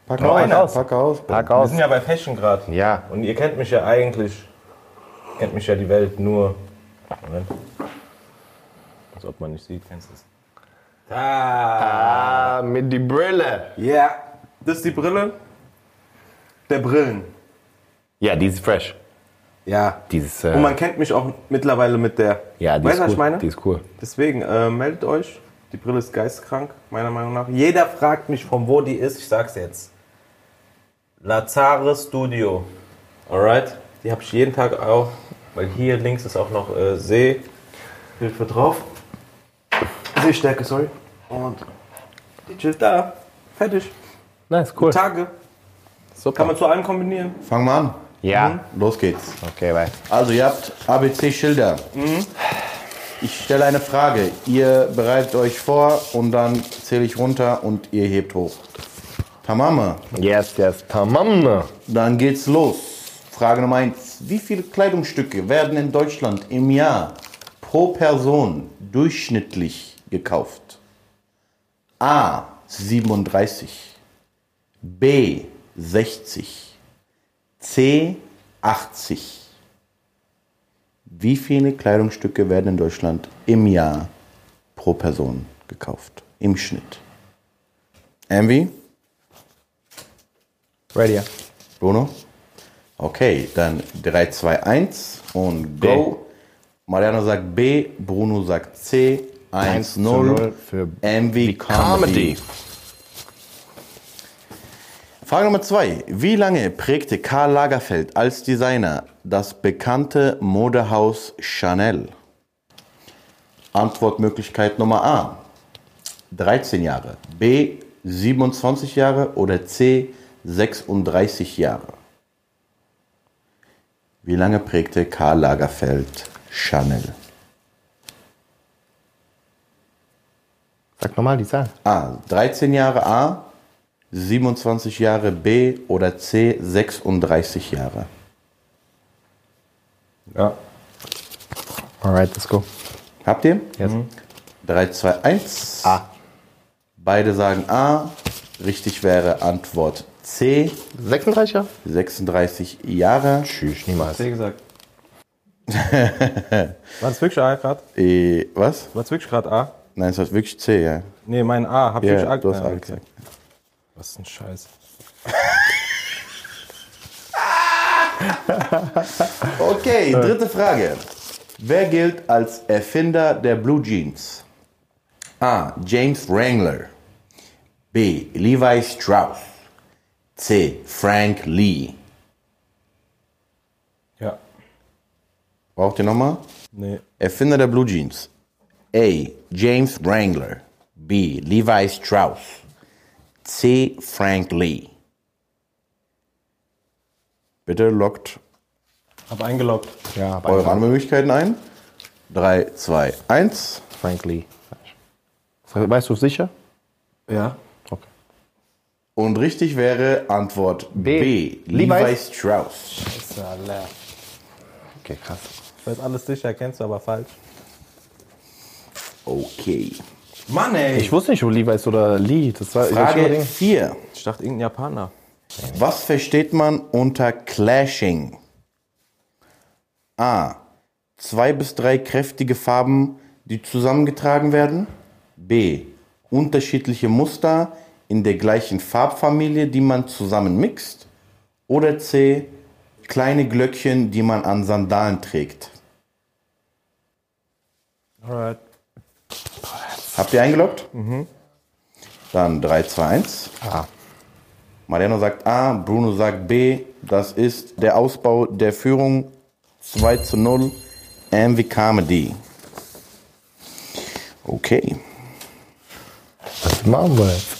Pack Noch aus, einer aus. Pack aus. Pack Wir aus. sind ja bei Fashion gerade. Ja. Und ihr kennt mich ja eigentlich. Kennt mich ja die Welt nur. Moment. Als ob man nicht sieht, kennst du es. Da. Ah, mit die Brille. Ja. Das ist die Brille. Der Brillen. Ja, die ist fresh. Ja. Dieses, äh, Und man kennt mich auch mittlerweile mit der. ja, die weißt ist du, was cool. ich meine? Die ist cool. Deswegen äh, meldet euch. Die Brille ist geisteskrank, meiner Meinung nach. Jeder fragt mich, von wo die ist. Ich sag's jetzt. Lazare Studio. Alright? Die habe ich jeden Tag auch. Weil hier links ist auch noch äh, Sehhilfe drauf. Sehstärke, sorry. Und die chillt da. Fertig. Nice, cool. Tage. Super. Kann man zu allem kombinieren. Fang mal an. ja. Los geht's. Okay, bye. Also ihr habt ABC-Schilder. Ich stelle eine Frage. Ihr bereitet euch vor und dann zähle ich runter und ihr hebt hoch. Tamame, Yes, yes. Tamam. dann geht's los. Frage Nummer 1. Wie viele Kleidungsstücke werden in Deutschland im Jahr pro Person durchschnittlich gekauft? A. 37. B. 60. C. 80. Wie viele Kleidungsstücke werden in Deutschland im Jahr pro Person gekauft? Im Schnitt. Envy? Ready, ja. Bruno? Okay, dann 3, 2, 1 und go. Mariano sagt B, Bruno sagt C. 1, 0 für MV Comedy. Comedy. Frage Nummer 2. Wie lange prägte Karl Lagerfeld als Designer das bekannte Modehaus Chanel? Antwortmöglichkeit Nummer A. 13 Jahre. B. 27 Jahre oder C. 36 Jahre. Wie lange prägte Karl Lagerfeld Chanel? Sag nochmal die Zahl. A. 13 Jahre A, 27 Jahre B oder C. 36 Jahre. Ja. Alright, let's go. Habt ihr? Yes. 3, 2, 1. A. Beide sagen A. Richtig wäre Antwort C. 36 Jahre? 36 Jahre. Tschüss, niemals. C gesagt. War das wirklich A gerade? E, was? War das wirklich gerade A? Nein, es war wirklich C, ja. Nee, mein A. Hab ich Ja, wirklich A du hast A okay. gesagt. Was ein Scheiß. Okay, dritte Frage. Wer gilt als Erfinder der Blue Jeans? A. James Wrangler. B. Levi Strauss. C. Frank Lee. Ja. Braucht ihr nochmal? Nee. Erfinder der Blue Jeans. A. James Wrangler. B. Levi Strauss. C. Frank Lee. Bitte lockt Hab eingeloggt. Ja, aber eure Antwortmöglichkeiten ein. 3, 2, 1. Frank Lee. Weißt du sicher? Ja. Und richtig wäre Antwort B. B. Levi Levi's? Strauss. Okay, krass. Das ist alles sicher, kennst du aber falsch. Okay. Mann, ey. Ich wusste nicht, wo Levi ist oder Lee. Das war ich Frage denken. 4. Ich dachte irgendein Japaner. Was versteht man unter Clashing? A. zwei bis drei kräftige Farben, die zusammengetragen werden? B. Unterschiedliche Muster in der gleichen Farbfamilie, die man zusammen mixt? Oder C. Kleine Glöckchen, die man an Sandalen trägt? Alright. Habt ihr eingeloggt? Dann 3, 2, 1. A. Mariano sagt A, Bruno sagt B. Das ist der Ausbau der Führung 2 zu 0. MV Comedy. Okay. Was machen wir jetzt?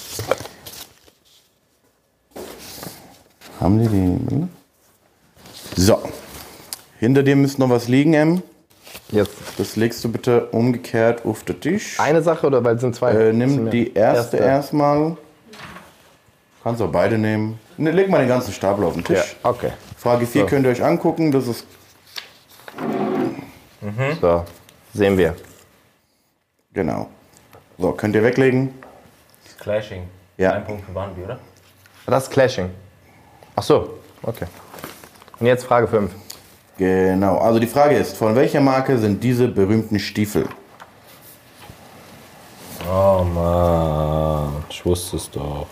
Haben die die. So. Hinter dir müsste noch was liegen, M. Jetzt. Das legst du bitte umgekehrt auf den Tisch. Eine Sache oder weil es sind zwei? Äh, nimm die erste, erstmal. Kannst auch beide nehmen. Ne, leg mal den ganzen Stapel auf den Ja, Tisch. okay. Frage 4 könnt ihr euch angucken. Das ist So, sehen wir. genau. So, könnt ihr weglegen. Clashing. Ja. Ein Punkt für Barnaby, oder? Das ist Clashing. Ach so, okay. Und jetzt Frage 5. Genau. Also die Frage ist, von welcher Marke sind diese berühmten Stiefel? Oh Mann, ich wusste es doch.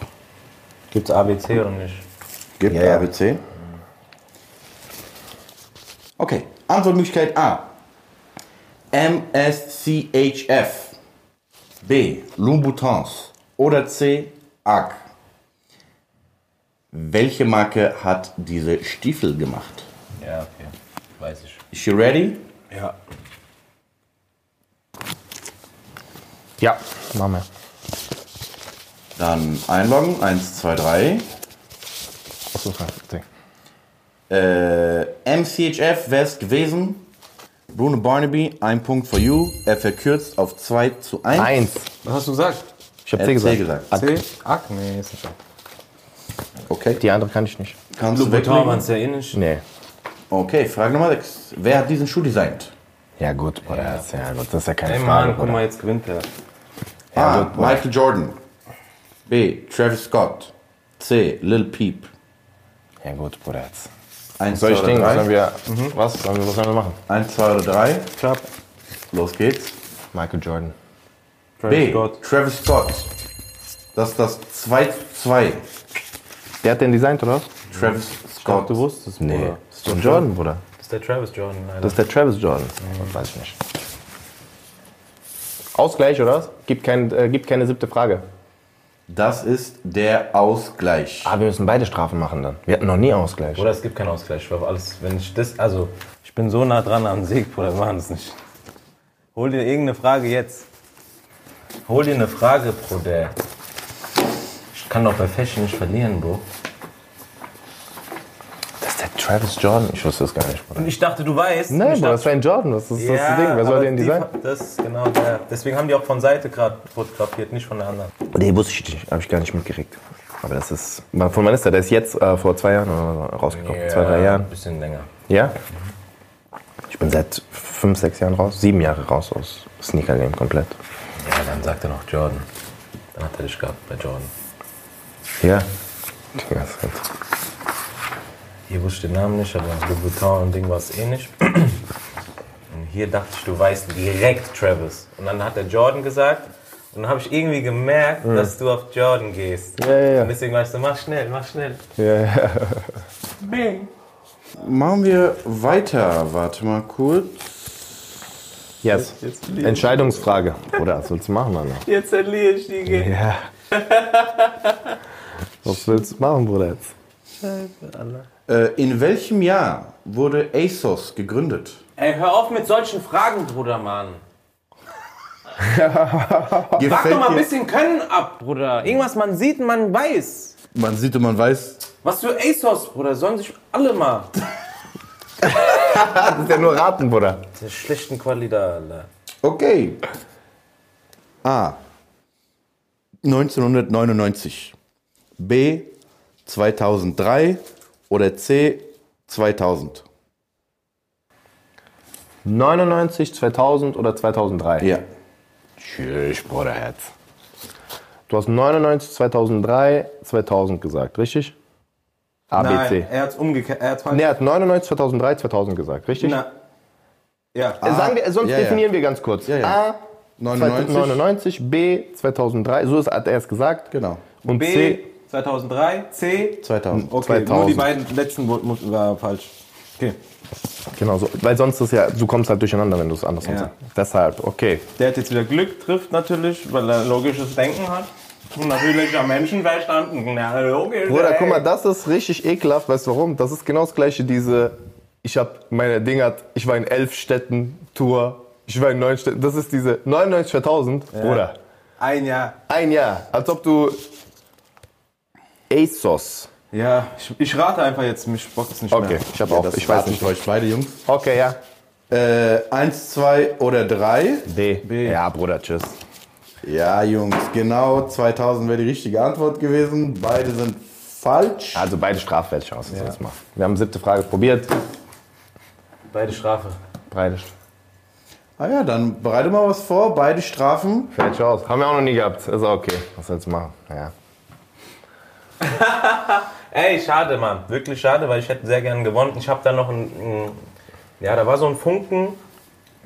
Gibt's ABC oder nicht? Gibt Ja, ja. ABC. Okay. Antwortmöglichkeit A. MSCHF. B. Louboutins. Oder C. AG. Welche Marke hat diese Stiefel gemacht? Ja, okay. Weiß ich. Is she ready? Ja. Ja, machen wir. Dann einloggen. 1, 2, 3. Achso, okay. Äh, MCHF wäre es gewesen. Bruno Barnaby, ein Punkt for you. Er verkürzt auf 2 zu 1. Eins. Was hast du gesagt? Ich habe Er C gesagt. gesagt. C? Ack? Nee, ist nicht. Okay. Die andere kann ich nicht. Kannst du weglegen? waren es ja eh nicht. Nee. Okay, Frage Nummer 6. Wer hat diesen Schuh designt? Ja gut, Bruder. Ja, ist, ja gut, das ist ja keine Ey Frage. Mann, guck mal, jetzt gewinnt er. A. gut. Michael Jordan. B. Travis Scott. C. Lil Peep. Ja gut, Bruder. Jetzt. 1, Soll 2 ich denken, was sollen 3? wir, was, sollen wir, was sollen wir machen? 1, 2 oder 3. Klapp. Los geht's. Michael Jordan. B. Scott. Travis Scott. Das ist das 2 zu 2. Der hat den designt, oder was? Travis Scott. Du wusstest, Nee. Bruder. Das ist doch Jordan, Bruder. Das ist der Travis Jordan, Alter. Das ist der Travis Jordan. Das weiß ich nicht. Ausgleich, oder was? Gibt, kein, äh, gibt keine siebte Frage. Das ist der Ausgleich. Ah, wir müssen beide Strafen machen dann. Wir hatten noch nie Ausgleich. Oder es gibt keinen Ausgleich. Ich glaube, alles, wenn ich das, also, ich bin so nah dran am Sieg, Bruder, wir machen das nicht. Hol dir irgendeine Frage jetzt. Hol dir eine Frage, Bruder. Ich kann doch bei Fashion nicht verlieren, Bro. Das Travis Jordan. Ich wusste das gar nicht, Bruder. Und ich dachte, du weißt. Ich Bruder, das ist ein Jordan. Das ist das, ist das Ding. Wer soll aber den die- designen? Das ist genau der. Deswegen haben die auch von Seite gerade fotografiert, nicht von der anderen. Nee, wusste ich nicht. Habe ich gar nicht mitgekriegt. Aber das ist. Von wann ist der? Der ist jetzt äh, vor zwei Jahren oder so rausgekommen. Zwei, drei Jahren. Ein bisschen länger. Ja? Ich bin seit fünf, sechs Jahren raus. Sieben Jahre raus aus Sneaker-Game komplett. Ja, dann sagt er noch Jordan. Dann hat er dich gehabt bei Jordan. Ja. Ja, ist halt- Hier wusste ich den Namen nicht, aber Louboutin und Ding war es eh nicht. Und hier dachte ich, du weißt direkt Travis. Und dann hat er Jordan gesagt. Und dann habe ich irgendwie gemerkt, dass du auf Jordan gehst. Ja, ja, ja. Und deswegen weißt du, mach schnell, mach schnell. Ja, ja. Machen wir weiter. Warte mal kurz. Yes. Entscheidungsfrage. Oder was willst du machen, Mann? Jetzt verliere ich die Game. Ja. Was willst du machen, Bruder? Jetzt? Äh, in welchem Jahr wurde ASOS gegründet? Ey, hör auf mit solchen Fragen, Bruder, Mann. Gefällt doch mal ein bisschen Können ab, Bruder. Irgendwas man sieht, man weiß. Man sieht und man weiß. Was für ASOS, Bruder, sollen sich alle mal. Das ist ja nur raten, Bruder. Der schlechten Qualität, Alter. Okay. A. 1999. B. 2003. Oder C. 2000. 99, 2000 oder 2003? Ja. Tschüss, Bruder, Herz. Du hast 99, 2003, 2000 gesagt, richtig? A, B, C. er hat's umgekehrt. Er. Nee, er hat 99, 2003, 2000 gesagt, richtig? Na, Ja. Äh, Sagen wir, sonst ja, ja. definieren wir ganz kurz. Ja, ja. A, 99. 1999, B, 2003, so ist, hat er es gesagt. Genau. Und B C, 2003, C 2000. Okay, 2000. nur die beiden letzten mu- mu- war falsch. Okay. genau so. Weil sonst ist ja, du kommst halt durcheinander, wenn du es andersrum Ja. sagst. Deshalb, okay. Der hat jetzt wieder Glück, trifft natürlich, weil er logisches Denken hat. Und natürlich am Menschenverstand. Na, logisch. Bruder, ey. guck mal, das ist richtig ekelhaft. Weißt du warum? Das ist genau das gleiche, diese, ich hab meine Dinge, hat- ich war in elf Städten, Tour, ich war in neun Städten. Das ist diese 99 2000, Bruder. Ein Jahr. Ein Jahr. Als ob du ASOS. Ja, ich, ich rate einfach jetzt, mich bockt es nicht Okay, mehr. ich habe auch, Das ich weiß nicht. euch beide Jungs. Okay, ja. Äh, eins, zwei oder drei? D. B. Ja, Bruder, tschüss. Ja, Jungs, genau 2000 wäre die richtige Antwort gewesen. Beide sind falsch. Also beide Straffeldchancen ja. jetzt mal. Wir haben siebte Frage probiert. Beide Strafe. Beide Ah ja, dann bereite mal was vor. Beide Strafen. Feldchance. Haben wir auch noch nie gehabt. Ist auch okay. Was soll's machen? Ja. Ey, schade, Mann. Wirklich schade, weil ich hätte sehr gern gewonnen. Ich habe da noch ein, ein. Ja, da war so ein Funken,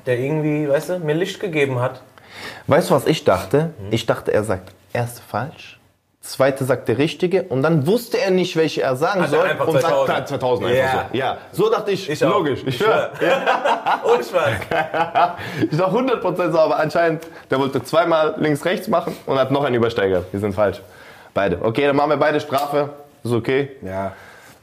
der irgendwie, weißt du, mir Licht gegeben hat. Weißt du, was ich dachte? Ich dachte, er sagt erste falsch, zweite sagt der richtige und dann wusste er nicht, welche er sagen Hat er soll einfach und 2000. sagt dann 2000 einfach Ja. so. Ja, so dachte ich. Ich auch. Logisch, ich Ich schwör. Spaß. Ich dachte 100% so, aber anscheinend, der wollte zweimal links rechts machen und hat noch einen Übersteiger. Wir sind falsch. Beide. Okay, dann machen wir beide Strafe. Ist okay. Ja.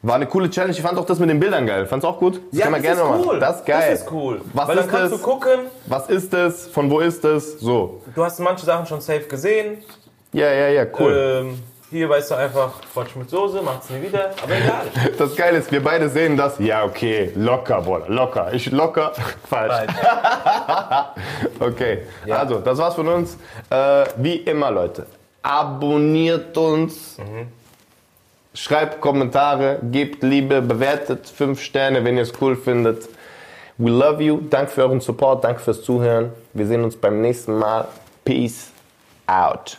War eine coole Challenge. Ich fand auch das mit den Bildern geil. Fand's auch gut? Das kann man gerne ist machen. cool. Das ist geil. Das ist cool. Was Weil dann ist kannst das? du gucken, Was ist es? Von wo ist es? So. du hast manche Sachen schon safe gesehen. Ja, ja, ja, cool. Ähm, hier weißt du einfach, Quatsch mit Soße, macht's nie wieder. Aber egal. Das Geile ist, wir beide sehen das. Ja, okay, locker, Bruder, locker. Ich locker. Falsch. Okay, also, das war's von uns. Äh, wie immer, Leute, abonniert uns. Schreibt Kommentare, gebt Liebe, bewertet 5 Sterne, wenn ihr es cool findet. We love you. Danke für euren Support, danke fürs Zuhören. Wir sehen uns beim nächsten Mal. Peace out.